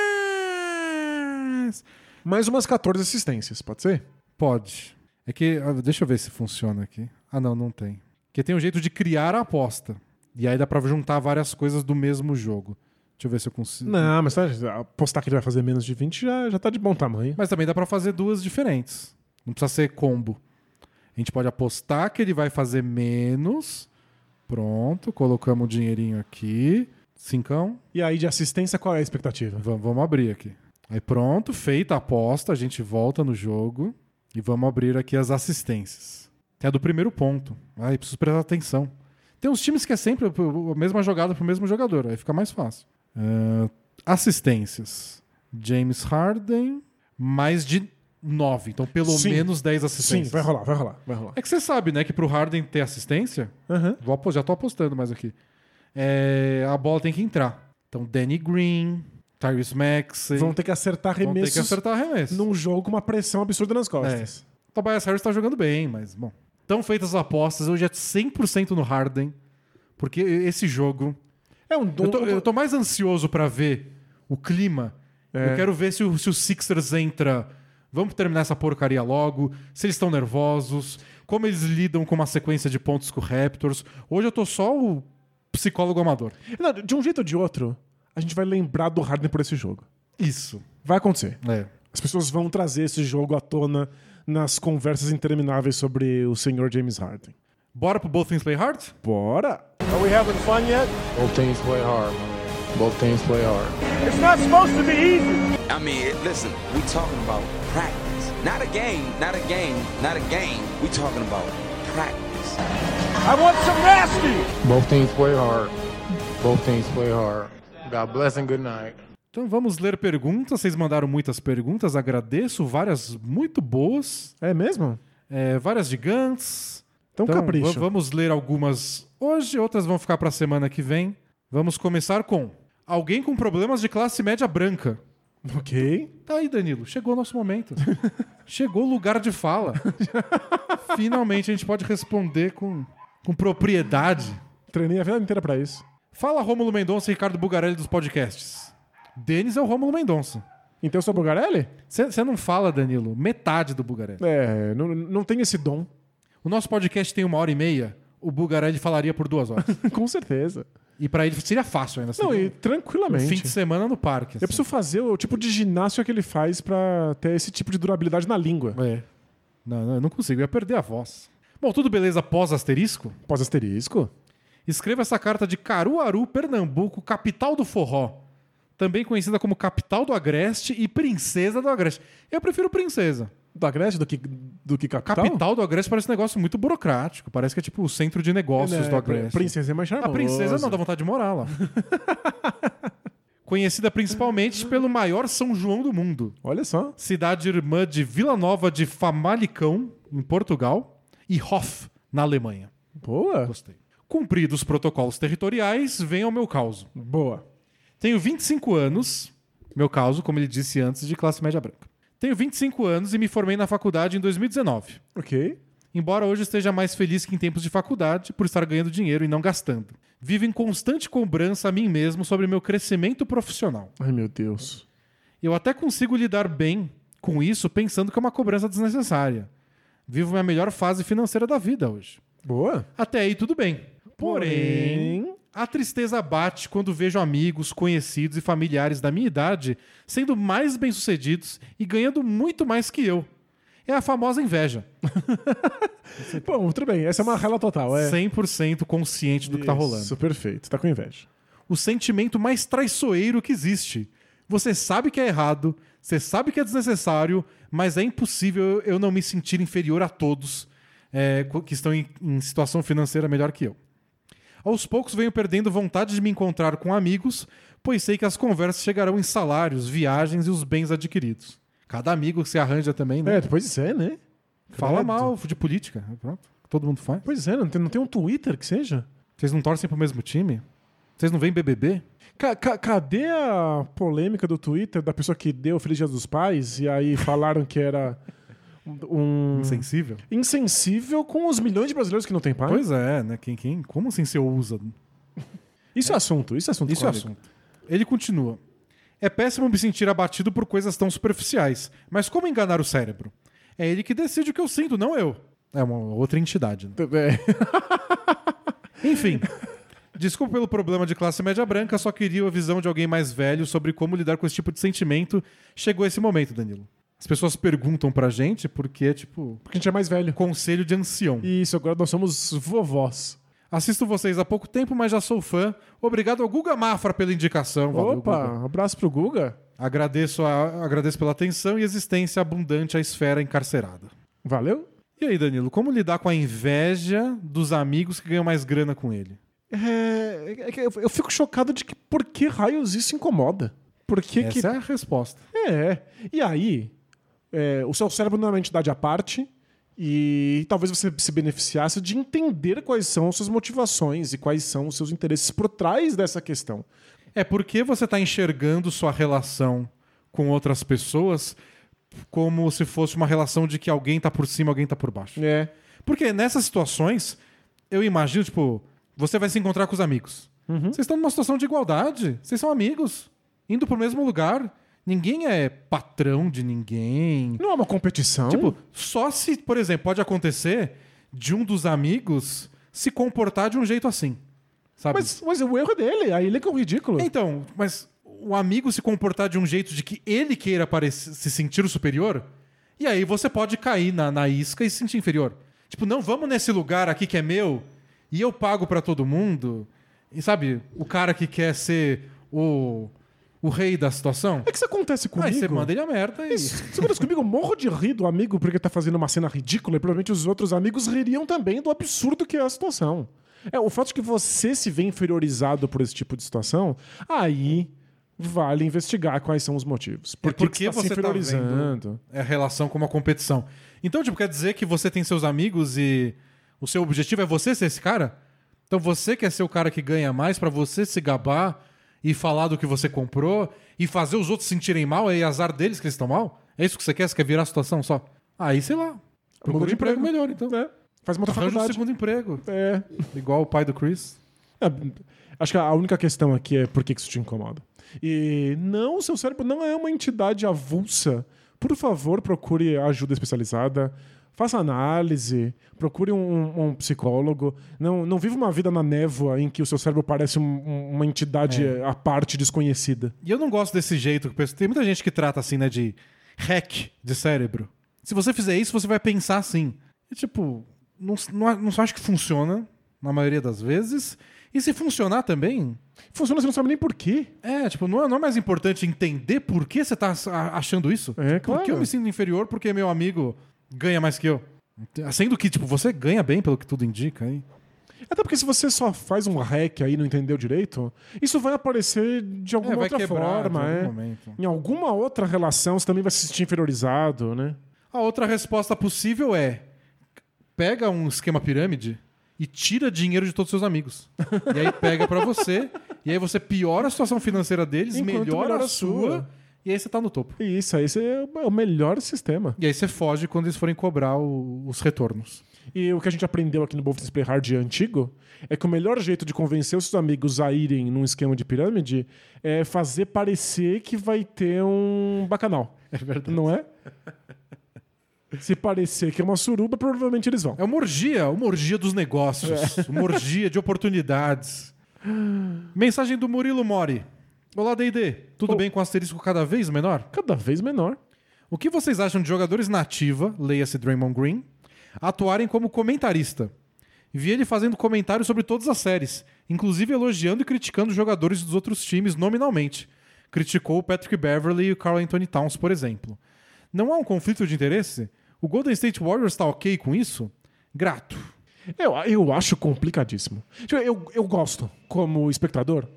Rapaz! Mais umas 14 assistências, pode ser? Pode. É que. ah, Deixa eu ver se funciona aqui. Ah, não, não tem. Porque tem um jeito de criar a aposta. E aí dá pra juntar várias coisas do mesmo jogo. Deixa eu ver se eu consigo. Não, mas apostar que ele vai fazer menos de 20 já, já tá de bom tamanho. Mas também dá pra fazer duas diferentes. Não precisa ser combo. A gente pode apostar que ele vai fazer menos. Pronto, colocamos o dinheirinho aqui. Cincão. E aí, de assistência, qual é a expectativa? Vamos, vamos abrir aqui. Aí pronto, feita a aposta, a gente volta no jogo e vamos abrir aqui as assistências. Tem a do primeiro ponto. Ai, preciso prestar atenção. Tem uns times que é sempre a mesma jogada pro mesmo jogador, aí fica mais fácil. Ah, assistências. James Harden, mais de 9. Então, pelo Sim. menos 10 Sim, assistências. vai rolar, vai rolar, vai rolar. É que você sabe, né, que pro Harden ter assistência, Aham. Vou já tô apostando mais aqui. É, a bola tem que entrar. Então, Danny Green, Tyrese Maxey. Vão ter que acertar vão ter que acertar arremesso. num jogo com uma pressão absurda nas costas. Tobias Harris tá jogando bem, mas, bom. Estão feitas as apostas. Hoje é 100% no Harden. Porque esse jogo. É, um Eu tô, eu tô mais ansioso pra ver o clima. É. Eu quero ver se o, se o Sixers entra. Vamos terminar essa porcaria logo. Se eles estão nervosos. Como eles lidam com uma sequência de pontos com o Raptors. Hoje eu tô só o psicólogo amador. Não, de um jeito ou de outro, a gente vai lembrar do Harden por esse jogo. Isso. Vai acontecer. É. As pessoas vão trazer esse jogo à tona nas conversas intermináveis sobre o senhor James Harden. Bora pro Both Things Play Hard? Bora! Are we having fun yet? Both teams play hard, man. Both teams play hard. It's not supposed to be easy. I mean, listen, we talking about practice. Not a game, not a game, not a game. We talking about practice. I want some nasty. Both teams play hard. Both teams play hard. God bless and good night. Então vamos ler perguntas. Vocês mandaram muitas perguntas, agradeço. Várias muito boas. É mesmo? É, várias gigantes. Então, capricha. va- vamos ler algumas hoje, outras vão ficar pra semana que vem. Vamos começar com alguém com problemas de classe média branca. Ok. Tá aí, Danilo. Chegou o nosso momento. Chegou o lugar de fala. Finalmente a gente pode responder com, com propriedade. Treinei a vida inteira pra isso. Fala Rômulo Mendonça e Ricardo Bugarelli dos podcasts. Denis é o Rômulo Mendonça. Então eu sou Bugarelli? Você não fala, Danilo, metade do Bugarelli. É, não, não tem esse dom. O nosso podcast tem uma hora e meia, o Bugarelli falaria por duas horas. Com certeza. e pra ele seria fácil ainda. Não, e um tranquilamente. fim de semana no parque. Eu preciso fazer o tipo de ginásio que ele faz pra ter esse tipo de durabilidade na língua. É. Não, não, eu não consigo, eu ia perder a voz. Bom, tudo beleza pós-asterisco? Pós-asterisco? Escreva essa carta de Caruaru, Pernambuco, capital do forró. Também conhecida como capital do Agreste e princesa do Agreste. Eu prefiro princesa. Do Agreste do que, do que capital? Capital do Agreste parece um negócio muito burocrático. Parece que é tipo o centro de negócios É, do Agreste. Princesa é mais A charmosa. princesa não dá vontade de morar lá. Conhecida principalmente pelo maior São João do mundo. Olha só. Cidade irmã de Vila Nova de Famalicão, em Portugal, e Hof, na Alemanha. Boa. Gostei. Cumpridos os protocolos territoriais, vem ao meu caso. Boa. Tenho 25 anos, meu caso, como ele disse antes, de classe média branca. Tenho 25 anos e me formei na faculdade em 2019. Ok. Embora hoje esteja mais feliz que em tempos de faculdade, por estar ganhando dinheiro e não gastando. Vivo em constante cobrança a mim mesmo sobre meu crescimento profissional. Ai, meu Deus. Eu até consigo lidar bem com isso pensando que é uma cobrança desnecessária. Vivo minha melhor fase financeira da vida hoje. Boa. Até aí tudo bem. Porém, a tristeza bate quando vejo amigos, conhecidos e familiares da minha idade sendo mais bem-sucedidos e ganhando muito mais que eu. É a famosa inveja. Bom, tudo bem. Essa é uma rela total. É 100% consciente do que tá rolando. Isso, perfeito. Tá com inveja. o sentimento mais traiçoeiro que existe. Você sabe que é errado, você sabe que é desnecessário, mas é impossível eu não me sentir inferior a todos é, que estão em, em situação financeira melhor que eu. Aos poucos venho perdendo vontade de me encontrar com amigos, pois sei que as conversas chegarão em salários, viagens e os bens adquiridos. Cada amigo se arranja também, né? É, pois é, né? Fala credo. mal de política. Pronto. Todo mundo faz. Pois é, não tem, não tem um Twitter que seja? Vocês não torcem pro mesmo time? Vocês não veem BBB? Ca- ca- cadê a polêmica do Twitter da pessoa que deu o Feliz Dia dos Pais e aí falaram que era um Insensível? insensível com os milhões de brasileiros que não têm pai? Pois é, né? Quem, quem, como assim você ousa? Isso é assunto, isso é assunto. Isso é assunto. Ele continua. É péssimo me sentir abatido por coisas tão superficiais. Mas como enganar o cérebro? É ele que decide o que eu sinto, não eu. É uma outra entidade. né? É. Enfim. Desculpa pelo problema de classe média branca, só queria a visão de alguém mais velho sobre como lidar com esse tipo de sentimento. Chegou esse momento, Danilo. As pessoas perguntam pra gente porque é tipo Porque a gente é mais velho. conselho de ancião. Isso, agora nós somos vovós. Assisto vocês há pouco tempo, mas já sou fã. Obrigado ao Guga Mafra pela indicação. Valeu, Opa, Guga. abraço pro Guga. Agradeço, a- agradeço pela atenção e existência abundante à esfera encarcerada. Valeu? E aí, Danilo, como lidar com a inveja dos amigos que ganham mais grana com ele? É, é eu fico chocado de que por que raios isso incomoda? Por que Essa que... é a resposta. É. E aí, é, o seu cérebro não é uma entidade à parte e talvez você se beneficiasse de entender quais são as suas motivações e quais são os seus interesses por trás dessa questão. É porque você está enxergando sua relação com outras pessoas como se fosse uma relação de que alguém tá por cima, alguém tá por baixo. É. Porque nessas situações, eu imagino, tipo, você vai se encontrar com os amigos. Vocês estão numa situação de igualdade. Vocês são amigos. Indo pro mesmo lugar. Ninguém é patrão de ninguém. Não é uma competição. Tipo, só se, por exemplo, pode acontecer de um dos amigos se comportar de um jeito assim. Sabe? mas, mas o erro é dele, aí ele que é o ridículo. Então, mas o amigo se comportar de um jeito de que ele queira parecer, se sentir o superior, e aí você pode cair na, na isca e se sentir inferior. Tipo, não, vamos nesse lugar aqui que é meu e eu pago pra todo mundo. E sabe, o cara que quer ser o, o rei da situação. É que isso acontece comigo. Aí você manda ele a merda e. Isso acontece comigo, eu morro de rir do amigo porque tá fazendo uma cena ridícula e provavelmente os outros amigos ririam também do absurdo que é a situação. É, o fato de que você se vê inferiorizado por esse tipo de situação, aí vale investigar quais são os motivos. Por que, porque que você tá se tá inferiorizando? É a relação com uma competição. Então, tipo, quer dizer que você tem seus amigos e o seu objetivo é você ser esse cara? Então você quer ser o cara que ganha mais pra você se gabar e falar do que você comprou e fazer os outros se sentirem mal e azar deles que eles estão mal? É isso que você quer? Você quer virar a situação só? Aí, sei lá. Procura um emprego melhor, então. É, faz uma outra Arranja um faculdade. segundo emprego. É. Igual o pai do Chris. É, acho que a única questão aqui é por que que isso te incomoda. E não, o seu cérebro não é uma entidade avulsa. Por favor, procure ajuda especializada. Faça análise, procure um, um psicólogo. Não, não viva uma vida na névoa em que o seu cérebro parece um- um- uma entidade à parte desconhecida. E eu não gosto desse jeito. Tem muita gente que trata assim, né, de hack de cérebro. Se você fizer isso, você vai pensar assim. E, tipo, não, não, não acho que funciona na maioria das vezes. E se funcionar também, Funciona, você não sabe nem por quê. é, tipo, não é, não é mais importante entender por que você tá a- achando isso? É, Por que claro. eu me sinto inferior porque meu amigo ganha mais que eu? Sendo que, tipo, você ganha bem, pelo que tudo indica. Hein? Até porque se você só faz um hack aí e não entendeu direito, isso vai aparecer de alguma É, vai outra quebrar forma. algum é. momento. Em alguma outra relação você também vai se sentir inferiorizado, né? A outra resposta possível é: pega um esquema pirâmide e tira dinheiro de todos os seus amigos. e aí pega pra você, e aí você piora a situação financeira deles, Enquanto melhora melhora a a sua, sua. E aí você tá no topo. Isso aí esse é o melhor sistema. E aí você foge quando eles forem cobrar o- os retornos. E o que a gente aprendeu aqui no Wolfenstein Play Hard antigo é que o melhor jeito de convencer os seus amigos a irem num esquema de pirâmide é fazer parecer que vai ter um bacanal. É verdade. Não é? Se parecer que é uma suruba, provavelmente eles vão. É uma orgia, uma orgia dos negócios, uma orgia de oportunidades. Mensagem do Murilo Mori. Olá, D&D. Tudo Oh. bem com o asterisco cada vez menor? Cada vez menor. O que vocês acham de jogadores nativa, leia-se Draymond Green, atuarem como comentarista? Vi ele fazendo comentários sobre todas as séries, inclusive elogiando e criticando jogadores dos outros times nominalmente. Criticou o Patrick Beverly e o Carl Anthony Towns, por exemplo. Não há um conflito de interesse? O Golden State Warriors está ok com isso? Grato. Eu, eu acho complicadíssimo. Tipo, Eu, eu gosto, como espectador.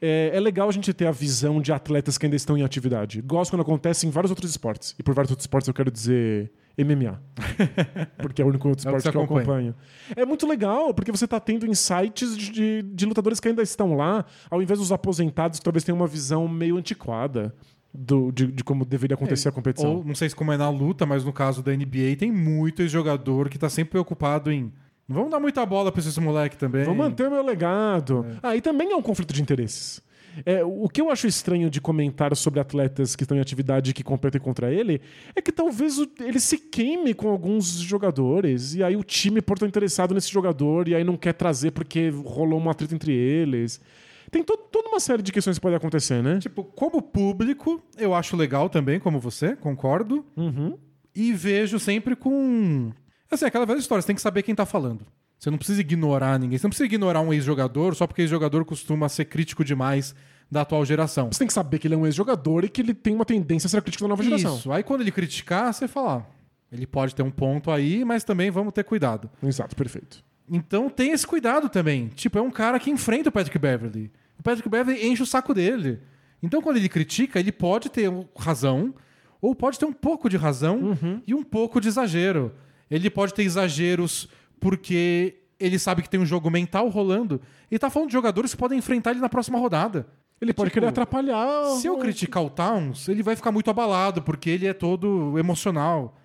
É, é legal a gente ter a visão de atletas que ainda estão em atividade. Gosto quando acontece em vários outros esportes. E por vários outros esportes eu quero dizer MMA. porque é o único outro É que esporte você que eu acompanha. acompanho. É muito legal, porque você está tendo insights de, de- de lutadores que ainda estão lá, ao invés dos aposentados que talvez tenham uma visão meio antiquada do- de, de como deveria acontecer a competição. Ou, não sei se como é na luta, mas no caso da NBA, tem muito jogador que tá sempre preocupado em. Não vamos dar muita bola pra esse moleque também. Vou manter o meu legado. Ah, e também é um conflito de interesses. É, o que eu acho estranho de comentar sobre atletas que estão em atividade e que competem contra ele é que talvez ele se queime com alguns jogadores e aí o time por estar interessado nesse jogador e aí não quer trazer porque rolou uma treta entre eles. Tem to- toda uma série de questões que podem acontecer, né? Tipo, como público, eu acho legal também, como você, concordo. Uhum. E vejo sempre com. Assim, aquela velha história, você tem que saber quem tá falando. Você não precisa ignorar ninguém. Você não precisa ignorar um ex-jogador só porque ex-jogador costuma ser crítico demais da atual geração. Você tem que saber que ele é um ex-jogador e que ele tem uma tendência a ser crítico da nova geração. Isso. Aí quando ele criticar, você fala. "Ah, Ele pode ter um ponto aí, mas também vamos ter cuidado. Exato, perfeito. Então tem esse cuidado também. Tipo, é um cara que enfrenta o Patrick Beverly. O Patrick Beverly enche o saco dele. Então quando ele critica, ele pode ter razão, ou pode ter um pouco de razão e um pouco de exagero. Ele pode ter exageros porque ele sabe que tem um jogo mental rolando e tá falando de jogadores que podem enfrentar ele na próxima rodada. Ele pode Tipo, querer atrapalhar. Se eu criticar o Towns, ele vai ficar muito abalado, porque ele é todo emocional.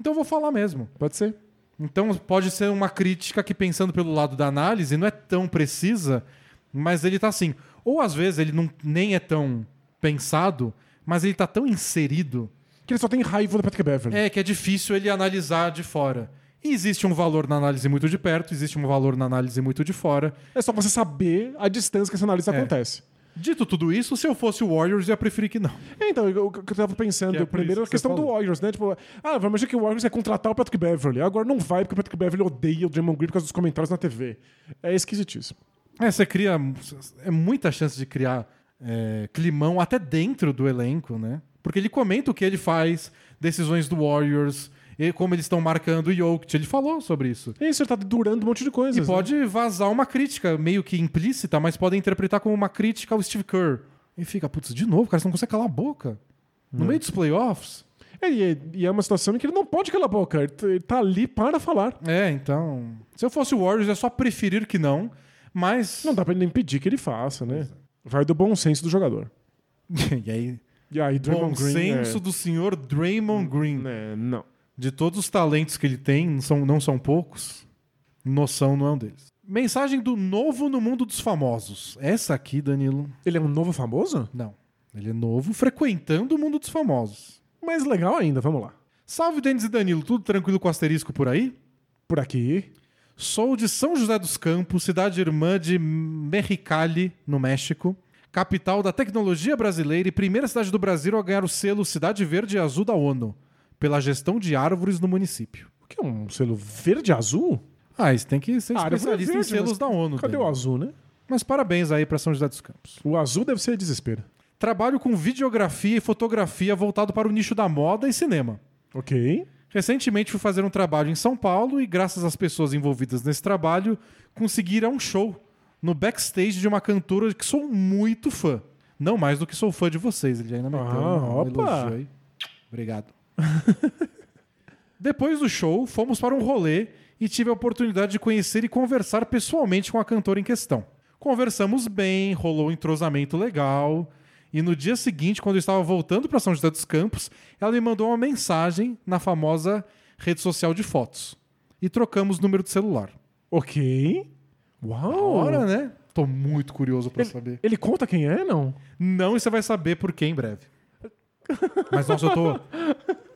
Então eu vou falar mesmo. Pode ser. Então pode ser uma crítica que, pensando pelo lado da análise, não é tão precisa, mas ele tá assim. Ou às vezes ele não, nem é tão pensado, mas ele tá tão inserido Que ele só tem raiva do Patrick Beverly. é que é difícil ele analisar de fora. E existe um valor na análise muito de perto, existe um valor na análise muito de fora. É só você saber a distância que essa análise É. acontece. Dito tudo isso, se eu fosse o Warriors, eu ia preferir que não. É, então, eu, eu tava pensando, Que é primeiro a que questão do. Warriors, né? Tipo, ah, vamos imaginar que o Warriors é contratar o Patrick Beverly. Agora não vai, porque o Patrick Beverly odeia o Draymond Green por causa dos comentários na TV. É esquisitíssimo. É, você cria. É muita chance de criar é, climão até dentro do elenco, né? Porque ele comenta o que ele faz, decisões do Warriors, e como eles estão marcando o Jokic. Ele falou sobre isso. E isso ele tá durando um monte de coisas. E né? pode vazar uma crítica, meio que implícita, mas pode interpretar como uma crítica ao Steve Kerr. E fica, putz, de novo, cara, você não consegue calar a boca. No meio dos playoffs. É, e, é- e é uma situação em que ele não pode calar a boca. Ele tá- ele tá ali para falar. É, então. Se eu fosse o Warriors, é só preferir que não. Mas. Não dá pra ele impedir que ele faça, né? Vai do bom senso do jogador. e aí. E aí, Bom Draymond Green. senso é... do senhor Draymond Green. É, não. De todos os talentos que ele tem, não são, não são poucos, noção não é um deles. Mensagem do novo no mundo dos famosos. Essa aqui, Danilo, Ele é um novo famoso? não. Ele é novo frequentando o mundo dos famosos. Mas legal ainda, vamos lá. Salve, Denis e Danilo. Tudo tranquilo com asterisco por aí? Por aqui. Sou de São José dos Campos, cidade irmã de Mexicali, no México. Capital da tecnologia brasileira e primeira cidade do Brasil a ganhar o selo Cidade Verde e Azul da ONU, pela gestão de árvores no município. O que é um selo verde e azul? Ah, isso tem que ser Ah, especialista em verde, selos mas da ONU. Cadê o azul, né? Mas parabéns aí para São José dos Campos. O azul deve ser desespero. Trabalho com videografia e fotografia voltado para o nicho da moda e cinema. Ok. Recentemente fui fazer um trabalho em São Paulo e, graças às pessoas envolvidas nesse trabalho, consegui ir a um show no backstage de uma cantora que sou muito fã. Não mais do que sou fã de vocês. Ele ainda meteu Ah, um opa. aí. Obrigado. Depois do show, fomos para um rolê e tive a oportunidade de conhecer e conversar pessoalmente com a cantora em questão. Conversamos bem, rolou um entrosamento legal. E no dia seguinte, quando eu estava voltando para São José dos Campos, ela me mandou uma mensagem na famosa rede social de fotos. E trocamos número de celular. Ok. Uau. Ora, né? Tô muito curioso para saber. Ele conta quem é, não? Não, e você vai saber por quê em breve. Mas nossa, eu tô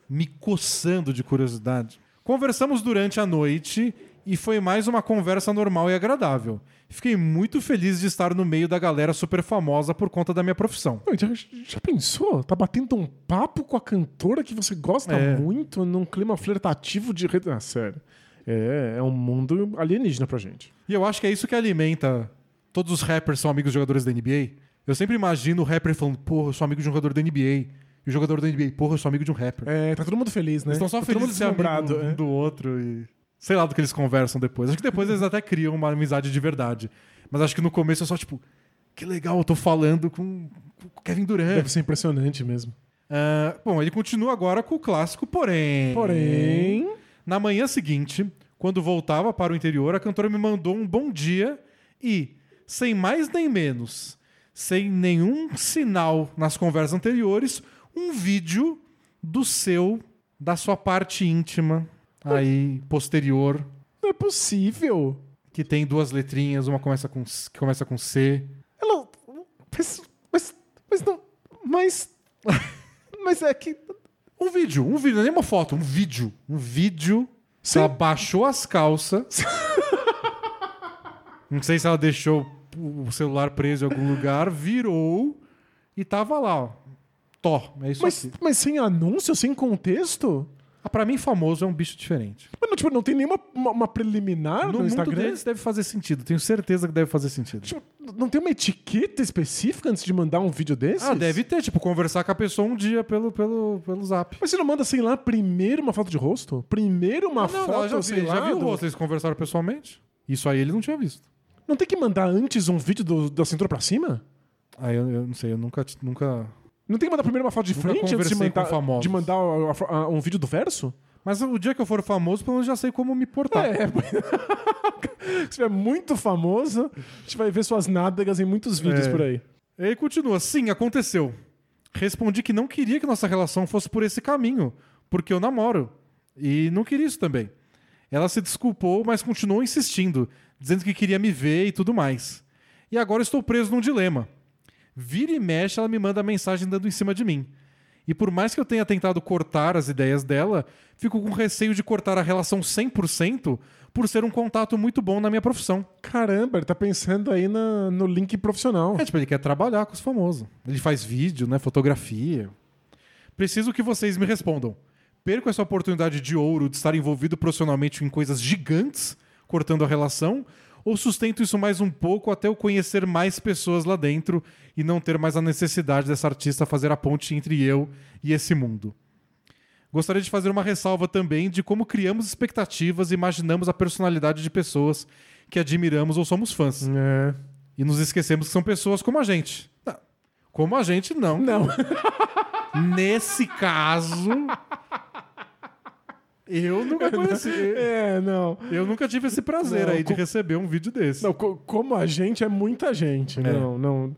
me coçando de curiosidade. Conversamos durante a noite e foi mais uma conversa normal e agradável. Fiquei muito feliz de estar no meio da galera super famosa por conta da minha profissão. Já, já pensou? Tá batendo um papo com a cantora que você gosta É. muito num clima flertativo de rede. Ah, sério. É, é um mundo alienígena pra gente. E eu acho que é isso que alimenta. Todos os rappers são amigos de jogadores da NBA. Eu sempre imagino o rapper falando, porra, eu sou amigo de um jogador da NBA. E o jogador da NBA, porra, eu sou amigo de um rapper. É, tá todo mundo feliz, né? Eles estão só tá felizes de ser amigo deslumbrado. um é. do outro e. Sei lá do que eles conversam depois. Acho que depois eles até criam uma amizade de verdade. Mas acho que no começo é só tipo, que legal, eu tô falando com o Kevin Durant. Deve ser impressionante mesmo. Ah, bom, ele continua agora com o clássico, porém. Porém. Na manhã seguinte, quando voltava para o interior, a cantora me mandou um bom dia e, sem mais nem menos, sem nenhum sinal nas conversas anteriores, um vídeo do seu, da sua parte íntima, aí, posterior, Não é possível. que tem duas letrinhas, uma começa com, que começa com C. Ela. Mas. Mas. Mas não. Mas. Mas é que. Um vídeo, um vídeo, não é nem uma foto, um vídeo. Um vídeo. Sim. Ela baixou as calças. não sei se ela deixou o celular preso em algum lugar, virou e tava lá, ó. Tó, é isso Mas, aqui. mas sem anúncio, sem contexto? Ah, pra mim, famoso é um bicho diferente. Mas não, tipo, não tem nenhuma uma, uma preliminar no, No, mundo Instagram? deles deve fazer sentido, tenho certeza que deve fazer sentido. Tipo, não tem uma etiqueta específica antes de mandar um vídeo desses? Ah, deve ter, tipo, conversar com a pessoa um dia pelo, pelo, pelo zap. Mas você não manda, sei lá, primeiro uma foto de rosto? Primeiro uma Ah, não, foto, já, sei vi, lá, já viu o rosto, eles conversaram pessoalmente. Isso aí ele não tinha visto. Não tem que mandar antes um vídeo do- da cintura pra cima? Ah, eu, eu não sei, eu nunca, nunca Não tem que mandar primeiro uma foto de Nunca frente antes de conversei com mandar, famosos. de mandar a- a- a- um vídeo do verso? Mas o dia que eu for famoso, pelo menos já sei como me portar. É. Se tiver muito famoso, a gente vai ver suas nádegas em muitos vídeos É. por aí. Ele continua. Sim, aconteceu. Respondi que não queria que nossa relação fosse por esse caminho, porque eu namoro. E não queria isso também. Ela se desculpou, mas continuou insistindo, dizendo que queria me ver e tudo mais. E agora estou preso num dilema. Vira e mexe, ela me manda mensagem dando em cima de mim. E por mais que eu tenha tentado cortar as ideias dela, fico com receio de cortar a relação 100% por ser um contato muito bom na minha profissão. Caramba, ele tá pensando aí na- no link profissional. É, tipo, ele quer trabalhar com os famosos. Ele faz vídeo, né? Fotografia. Preciso que vocês me respondam. Perco essa oportunidade de ouro de estar envolvido profissionalmente em coisas gigantes, cortando a relação, ou sustento isso mais um pouco até eu conhecer mais pessoas lá dentro e não ter mais a necessidade dessa artista fazer a ponte entre eu e esse mundo? Gostaria de fazer uma ressalva também de como criamos expectativas e imaginamos a personalidade de pessoas que admiramos ou somos fãs. É. E nos esquecemos que são pessoas como a gente. Não. Como a gente, não. Não. Nesse caso. Eu nunca conheci. É, não. Eu nunca tive esse prazer Não, aí de receber um vídeo desse. Não, co- como a gente é muita gente. É. Não, não,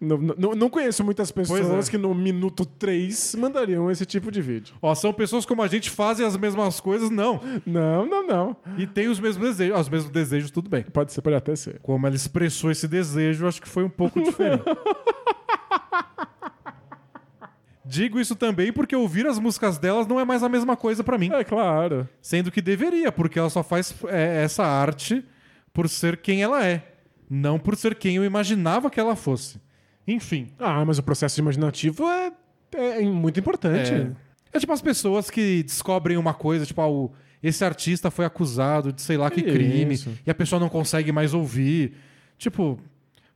não, não. não conheço muitas pessoas é. que no minuto 3 mandariam esse tipo de vídeo. Ó, são pessoas como a gente fazem as mesmas coisas, não. Não, não, não. E tem os mesmos desejos. Os mesmos desejos, tudo bem. Pode ser, pode até ser. Como ela expressou esse desejo, acho que foi um pouco diferente. Digo isso também porque ouvir as músicas delas não é mais a mesma coisa pra mim. É claro. Sendo que deveria, porque ela só faz é, essa arte por ser quem ela é, não por ser quem eu imaginava que ela fosse. Enfim. Ah, mas o processo imaginativo é, é muito importante. É, é tipo as pessoas que descobrem uma coisa, tipo, ah, o- esse artista foi acusado de sei lá que crime, Isso. e a pessoa não consegue mais ouvir. Tipo,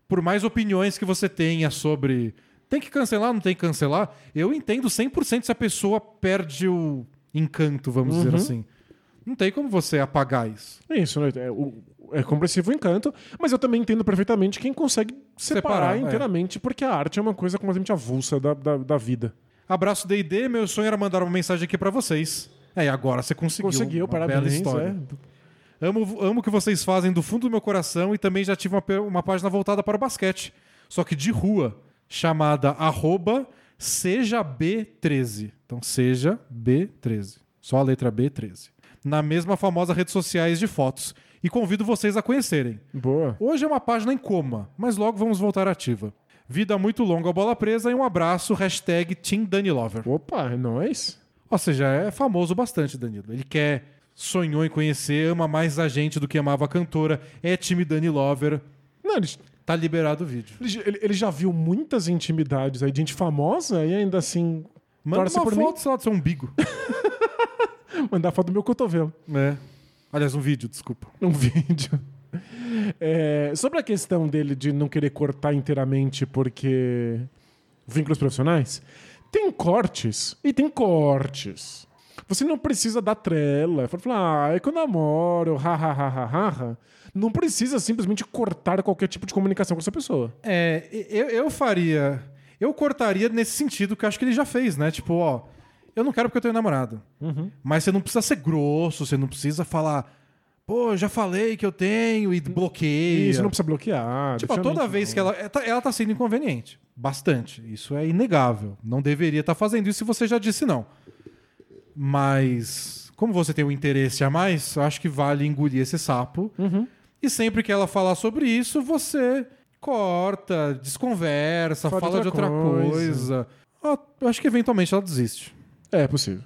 por mais opiniões que você tenha sobre tem que cancelar, não tem que cancelar, eu entendo 100% se a pessoa perde o encanto, vamos Uhum. dizer assim. Não tem como você apagar isso. É isso, né? É, o- é compreensível o encanto, mas eu também entendo perfeitamente quem consegue separar, Separar, é. inteiramente, porque a arte é uma coisa completamente avulsa da, da, da vida. Abraço D&D, meu sonho era mandar uma mensagem aqui pra vocês. É, e agora você conseguiu. Conseguiu, parabéns. Bela história. é. Amo, amo o que vocês fazem do fundo do meu coração e também já tive uma, uma página voltada para o basquete, só que de rua, chamada arroba SejaB13. Então, seja B13. Só a letra B13. Na mesma famosa rede sociais de fotos. E convido vocês a conhecerem. Boa. Hoje é uma página em coma, mas logo vamos voltar ativa. Vida muito longa bola presa e um abraço, hashtag Team Dani Lover. Opa, é nóis. Ou seja, é famoso bastante, Danilo. Ele quer sonhou em conhecer, ama mais a gente do que amava a cantora, é time Dani Lover. Não, ele, Tá liberado o vídeo. ele, ele já viu muitas intimidades aí de gente famosa e ainda assim. Manda uma por foto, sei lá, do seu umbigo. mim, mandar foto do meu cotovelo. é. Aliás, um vídeo, desculpa. Um vídeo. É, sobre a questão dele de não querer cortar inteiramente porque. Vínculos profissionais, tem cortes e tem cortes. Você não precisa dar trela. Falar, ah, é que eu namoro, ha, ha, ha, ha, ha. Não precisa simplesmente cortar qualquer tipo de comunicação com essa pessoa. É, eu, eu faria. Eu cortaria nesse sentido que eu acho que ele já fez, né? Tipo, ó, eu não quero porque eu tenho namorado. Mas você não precisa ser grosso, você não precisa falar, pô, já falei que eu tenho e bloqueia. Isso não precisa bloquear. Tipo, toda vez que ela, ela tá- ela tá sendo inconveniente. Bastante. Isso é inegável. Não deveria estar fazendo isso se você já disse não. Mas, como você tem um interesse a mais, eu acho que vale engolir esse sapo. Uhum. E sempre que ela falar sobre isso, você corta, desconversa, Fala de fala de outra outra coisa. coisa. Ah, eu acho que eventualmente ela desiste. É possível.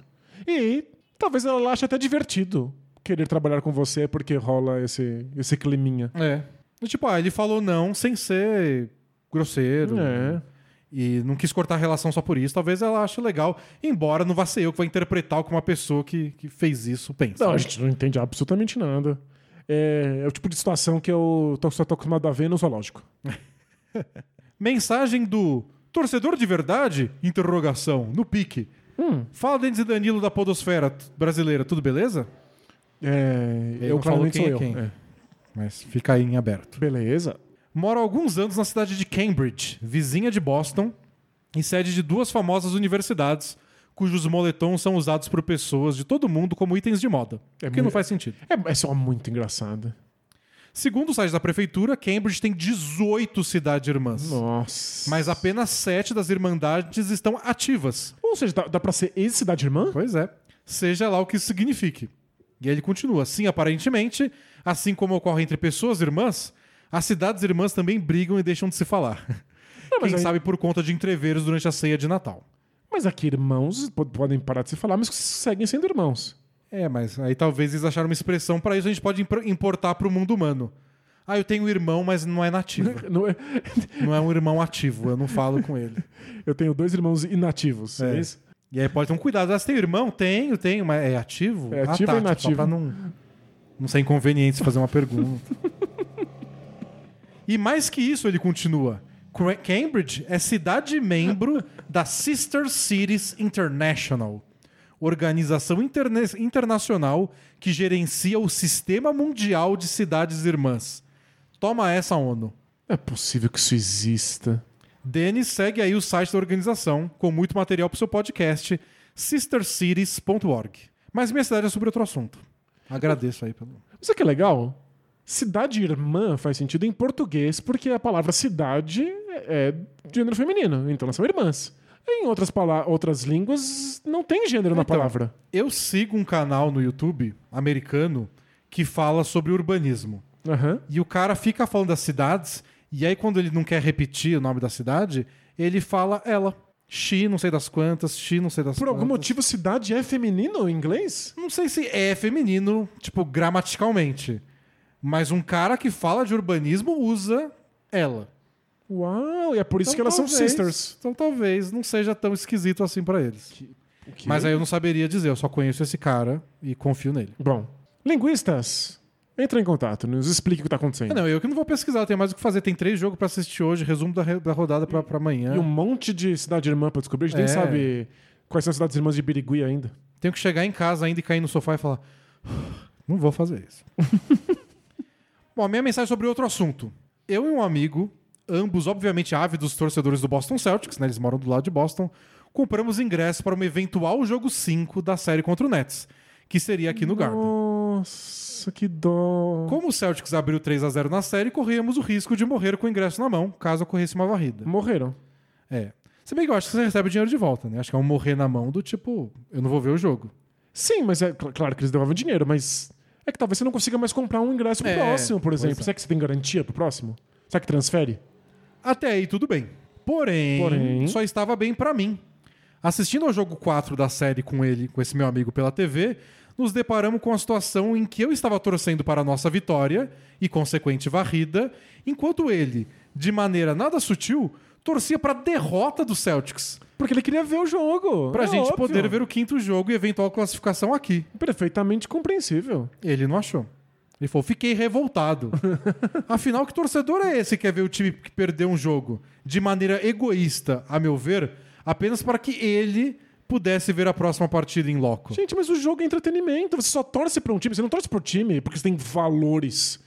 E talvez ela ache até divertido querer trabalhar com você porque rola esse, esse climinha. É. E, Tipo, ah, ele falou não sem ser grosseiro. É. E não quis cortar a relação só por isso. Talvez ela ache legal, embora não vá ser eu que vai interpretar o que uma pessoa que, que fez isso pensa. Não, a gente não entende absolutamente nada. É, é o tipo de situação que eu tô, só tô acostumado a ver no zoológico. Mensagem do torcedor de verdade? Interrogação. No pique. Hum. Fala, Denis e Danilo da Podosfera brasileira, tudo beleza? É, eu claramente quem sou é eu. É. Mas fica aí em aberto. Beleza. Moro há alguns anos na cidade de Cambridge, vizinha de Boston, e sede de duas famosas universidades, cujos moletons são usados por pessoas de todo mundo como itens de moda. É que não faz sentido. É, é só muito engraçado. Segundo o site da prefeitura, Cambridge tem 18 cidades irmãs. Nossa. Mas apenas 7 das irmandades estão ativas. Ou seja, dá, dá pra ser ex-cidade irmã? Pois é. Seja lá o que isso signifique. E aí ele continua. Sim, aparentemente, assim como ocorre entre pessoas irmãs, as cidades irmãs também brigam e deixam de se falar. mas Quem aí- sabe por conta de entreveros durante a ceia de Natal. Mas aqui irmãos po- podem parar de se falar, mas seguem sendo irmãos. É, mas aí talvez eles acharam uma expressão para isso a gente pode impor- importar para o mundo humano. Ah, eu tenho um irmão, mas não é nativo. Não é- não é um irmão ativo, eu não falo com ele. Eu tenho dois irmãos inativos. É. É. isso? E aí pode ter um cuidado. Ah, você tem irmão? Tenho, tenho, mas é ativo? É Ah, ativo tá, ou tipo, inativo? Pra não, não ser inconveniente se fazer uma pergunta. e mais que isso, ele continua. Cambridge é cidade membro da Sister Cities International, organização interne- internacional que gerencia o Sistema Mundial de Cidades Irmãs. Toma essa, ONU. É possível que isso exista. Denis segue aí o site da organização, com muito material para o seu podcast, sistercities.org. Mas minha cidade é sobre outro assunto. Agradeço aí pelo. Isso aqui é legal. Cidade irmã faz sentido em português, porque a palavra cidade é de gênero feminino, então elas são irmãs. Em outras, outras línguas, não tem gênero na Então, palavra. Eu sigo um canal no YouTube americano que fala sobre urbanismo. Aham. E o cara fica falando das cidades, e aí quando ele não quer repetir o nome da cidade, ele fala ela. Xi, não sei das quantas, Xi, não sei das Por algum quantas. motivo, cidade é feminino em inglês? Não sei se é feminino, tipo, gramaticalmente. Mas um cara que fala de urbanismo usa ela. Uau, e é por isso Então, que elas são talvez- sisters. Então talvez não seja tão esquisito assim pra eles. Mas aí eu não saberia dizer, eu só conheço esse cara e confio nele. Bom, linguistas, entre em contato, nos explique o que está acontecendo. Ah, não, eu que não vou pesquisar, tem mais o que fazer. Tem três jogos pra assistir hoje, resumo da, re- da rodada pra, pra amanhã. E um monte de cidade irmã pra descobrir. A gente nem É. sabe quais são as cidades irmãs de Birigui ainda. Tenho que chegar em casa ainda e cair no sofá e falar: não vou fazer isso. Bom, a minha mensagem é sobre outro assunto. Eu e um amigo, ambos obviamente ávidos torcedores do Boston Celtics, né? Eles moram do lado de Boston, compramos ingressos para um eventual jogo 5 da série contra o Nets, que seria aqui no Garden. Nossa, que dó. Como o Celtics abriu 3 a 0 na série, corríamos o risco de morrer com o ingresso na mão, caso ocorresse uma varrida. Morreram. É. Se bem que eu acho que você recebe o dinheiro de volta, né? Acho que é um morrer na mão do tipo, eu não vou ver o jogo. Sim, mas é cl- claro que eles devolvem dinheiro, mas é que talvez você não consiga mais comprar um ingresso pro É, próximo, por exemplo. é. Será que você tem garantia pro próximo? Será que transfere? Até aí tudo bem. Porém, Porém- só estava bem pra mim. Assistindo ao jogo 4 da série com ele, com esse meu amigo pela TV, nos deparamos com a situação em que eu estava torcendo para a nossa vitória e consequente varrida, enquanto ele, de maneira nada sutil, torcia para derrota do Celtics, Porque ele queria ver o jogo. pra É gente óbvio. poder ver o quinto jogo e eventual classificação aqui. Perfeitamente compreensível. Ele não achou. Ele falou: fiquei revoltado. Afinal, que torcedor é esse que quer ver o time que perdeu um jogo de maneira egoísta, a meu ver, apenas para que ele pudesse ver a próxima partida em loco? Gente, mas o jogo é entretenimento. Você só torce pra um time. Você não torce pro time porque você tem valores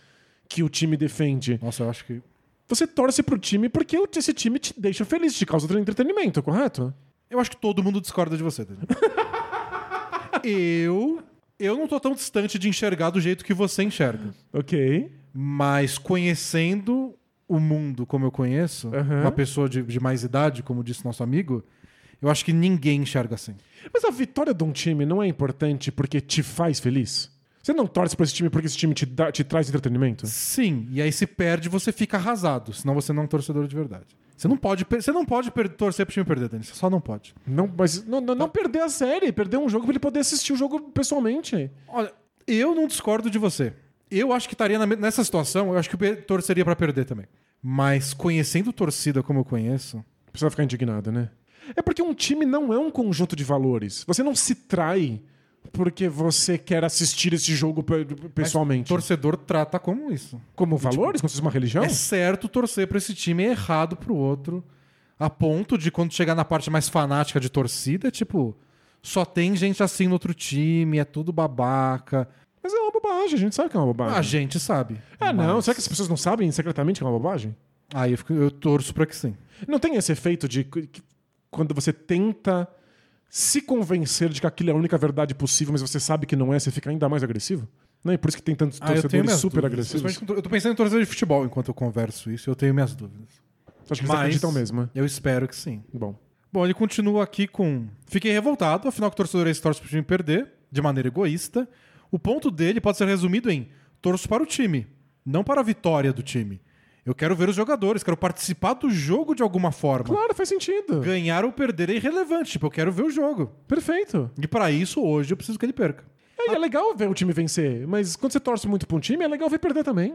que o time defende. Nossa, eu acho que. Você torce pro time porque esse time te deixa feliz, te causa entretenimento, correto? Eu acho que todo mundo discorda de você, Daniel. eu. Eu não tô tão distante de enxergar do jeito que você enxerga. Ok. Mas conhecendo o mundo como eu conheço, Aham. uma pessoa de, de mais idade, como disse nosso amigo, eu acho que ninguém enxerga assim. Mas a vitória de um time não é importante porque te faz feliz? Você não torce pra esse time porque esse time te, dá- te traz entretenimento? Sim, e aí se perde, você fica arrasado, senão você não é um torcedor de verdade. Você não pode, você não pode torcer pro time perder, Dani, você só não pode. Não, mas não, não, não perder a série, perder um jogo pra ele poder assistir o jogo pessoalmente. Olha, eu não discordo de você. Eu acho que estaria na nessa situação, eu acho que eu torceria pra perder também. Mas conhecendo torcida como eu conheço, Precisa ficar indignado, né? É porque um time não é um conjunto de valores. Você não se trai porque você quer assistir esse jogo pe- pessoalmente. torcedor trata como isso. Como valores? Como se fosse uma religião? É certo torcer pra esse time e é errado pro outro. A ponto de quando chegar na parte mais fanática de torcida, é tipo, só tem gente assim no outro time, é tudo babaca. Mas é uma bobagem, a gente sabe que é uma bobagem. A gente sabe. Ah, não. Mas- Será que as pessoas não sabem secretamente que é uma bobagem? Aí eu, fico- eu torço pra que sim. Não tem esse efeito de que quando você tenta se convencer de que aquilo é a única verdade possível, mas você sabe que não é, você fica ainda mais agressivo? Não é por isso que tem tantos Ah, torcedores super dúvidas. agressivos? Eu tô pensando em torcedor de futebol enquanto eu converso isso, eu tenho minhas dúvidas. Você acha que Mas acreditam mesmo? né? eu espero que sim. Bom. Bom, ele continua aqui com. Fiquei revoltado, afinal que o torcedor é esse torce pro time perder, de maneira egoísta. O ponto dele pode ser resumido em torço para o time, não para a vitória do time. Eu quero ver os jogadores, quero participar do jogo de alguma forma. Claro, faz sentido. Ganhar ou perder é irrelevante, tipo, eu quero ver o jogo. Perfeito. E para isso, hoje, eu preciso que ele perca. É, é legal ver o time vencer, mas quando você torce muito pra um time, é legal ver perder também.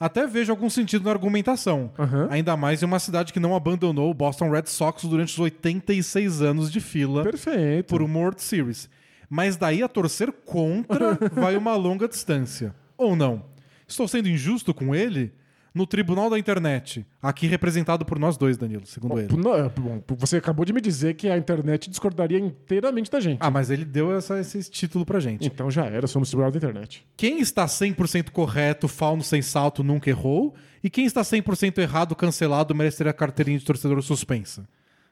Até vejo algum sentido na argumentação. Aham. Ainda mais em uma cidade que não abandonou o Boston Red Sox durante os 86 anos de fila Perfeito. por uma World Series. Mas daí a torcer contra vai uma longa distância. Ou não? Estou sendo injusto com ele? No tribunal da internet, aqui representado por nós dois, Danilo, segundo ele. Não, é, bom, você acabou de me dizer que a internet discordaria inteiramente da gente. Ah, mas ele deu essa- esse título pra gente. Então já era, somos tribunal da internet. Quem está 100% correto, fauno sem salto, nunca errou. E quem está 100% errado, cancelado, merece ter a carteirinha de torcedor suspensa.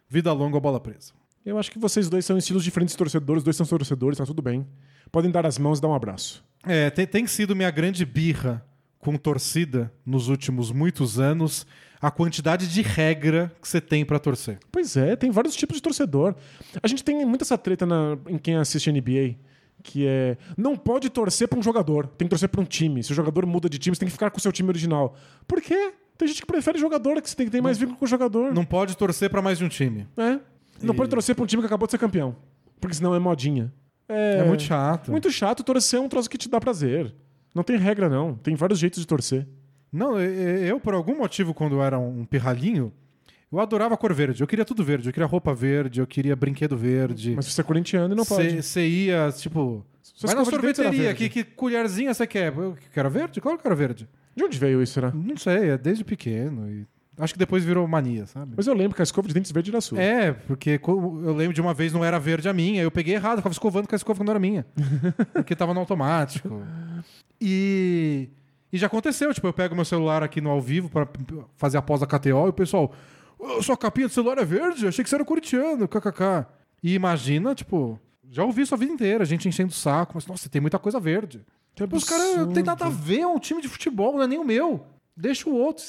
Vida longa ou bola presa. Eu acho que vocês dois são estilos diferentes de torcedores, os dois são torcedores, tá tudo bem. Podem dar as mãos e dar um abraço. É, tem, tem sido minha grande birra com torcida nos últimos muitos anos a quantidade de regra que você tem pra torcer. Pois é, tem vários tipos de torcedor. A gente tem muita essa treta na- em quem assiste NBA, que é não pode torcer pra um jogador, tem que torcer pra um time. Se o jogador muda de time, você tem que ficar com o seu time original. Por quê? Tem gente que prefere jogador, que você tem que ter mais vínculo com o jogador. Não pode torcer pra mais de um time. É. Não pode torcer pra um time que acabou de ser campeão. Porque senão é modinha. É, É, muito chato. Muito chato. Torcer é um troço que te dá prazer. Não tem regra, não. Tem vários jeitos de torcer. Não, eu, eu, por algum motivo, quando eu era um pirralhinho, eu adorava a cor verde. Eu queria tudo verde. Eu queria roupa verde, eu queria brinquedo verde. Mas você é corintiano e não pode. Você ia, tipo. Sua vai na sorveteria, que, que colherzinha você quer? Eu quero verde? Claro que quero verde. De onde veio isso, será? Não sei, é desde pequeno. E acho que depois virou mania, sabe? Mas eu lembro que a escova de dentes verde era sua. É, porque eu lembro de uma vez não era verde a minha, eu peguei errado, eu ficava escovando com a escova que não era minha. porque tava no automático. E, e já aconteceu, tipo, eu pego meu celular aqui no ao vivo pra fazer a pós da KTO e o pessoal, "Ô, sua capinha do celular é verde? Eu achei que você era corintiano, kkk. E imagina, tipo, já ouvi isso a vida inteira, a gente enchendo o saco, mas nossa, tem muita coisa verde. Os caras absurdo. tem nada a ver, é um time de futebol, não é nem o meu. Deixa o outro.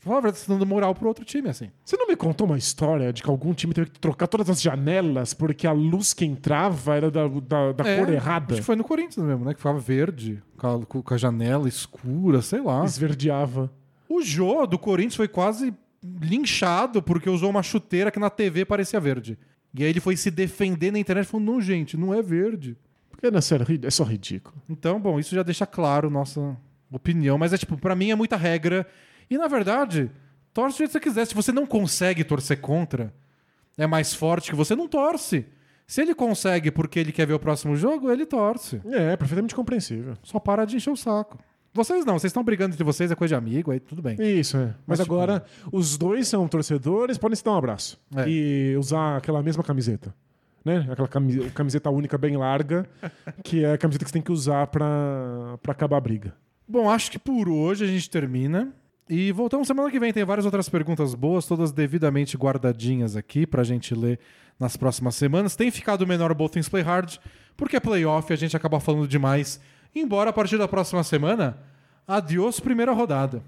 Fala, você tá dando moral pro outro time, assim. Você não me contou uma história de que algum time teve que trocar todas as janelas porque a luz que entrava era da, da, da É, cor errada? Acho que foi no Corinthians mesmo, né? Que ficava verde, com a, com- com a janela escura, sei lá. Esverdeava. O Jô do Corinthians foi quase linchado porque usou uma chuteira que na TV parecia verde. E aí ele foi se defender na internet falando: não, gente, não é verde. Por É, não, sério, ri- é só ridículo. Então, bom, isso já deixa claro nossa opinião, mas é tipo, pra mim é muita regra. E na verdade, torce do jeito que você quiser. Se você não consegue torcer contra, é mais forte que você, não torce. Se ele consegue porque ele quer ver o próximo jogo, ele torce. É, perfeitamente compreensível. Só para de encher o saco. Vocês não, vocês estão brigando entre vocês, é coisa de amigo, aí tudo bem. Isso, é. Mas, Mas, tipo, agora, os dois são torcedores, podem se dar um abraço. É. E usar aquela mesma camiseta. Né? Aquela cami- camiseta única bem larga, que é a camiseta que você tem que usar pra acabar a briga. Bom, acho que por hoje a gente termina. E voltamos semana que vem. Tem várias outras perguntas boas, todas devidamente guardadinhas aqui pra gente ler nas próximas semanas. Tem ficado menor o Both Things Play Hard, porque é playoff e a gente acaba falando demais. Embora a partir da próxima semana, adiós primeira rodada.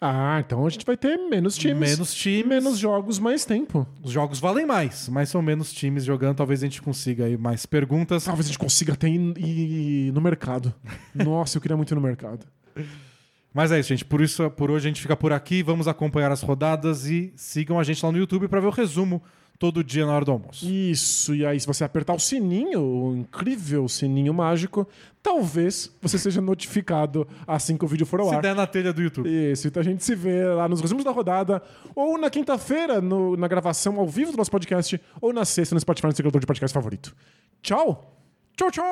Ah, então a gente vai ter menos times. Menos times. Menos jogos, mais tempo. Os jogos valem mais, mas são menos times jogando. Talvez a gente consiga aí mais perguntas. Talvez a gente consiga até ir, ir no mercado. Nossa, eu queria muito ir no mercado. Mas é isso, gente. Por isso, por hoje a gente fica por aqui. Vamos acompanhar as rodadas e sigam a gente lá no YouTube pra ver o resumo todo dia na hora do almoço. Isso, e aí se você apertar o sininho, o incrível sininho mágico, talvez você seja notificado assim que o vídeo for ao Se ar. der na telha do YouTube. Isso, então a gente se vê lá nos resumos da rodada, ou na quinta-feira, na gravação ao vivo do nosso podcast, ou na sexta no Spotify, no seu de podcast favorito. Tchau! Tchau, tchau!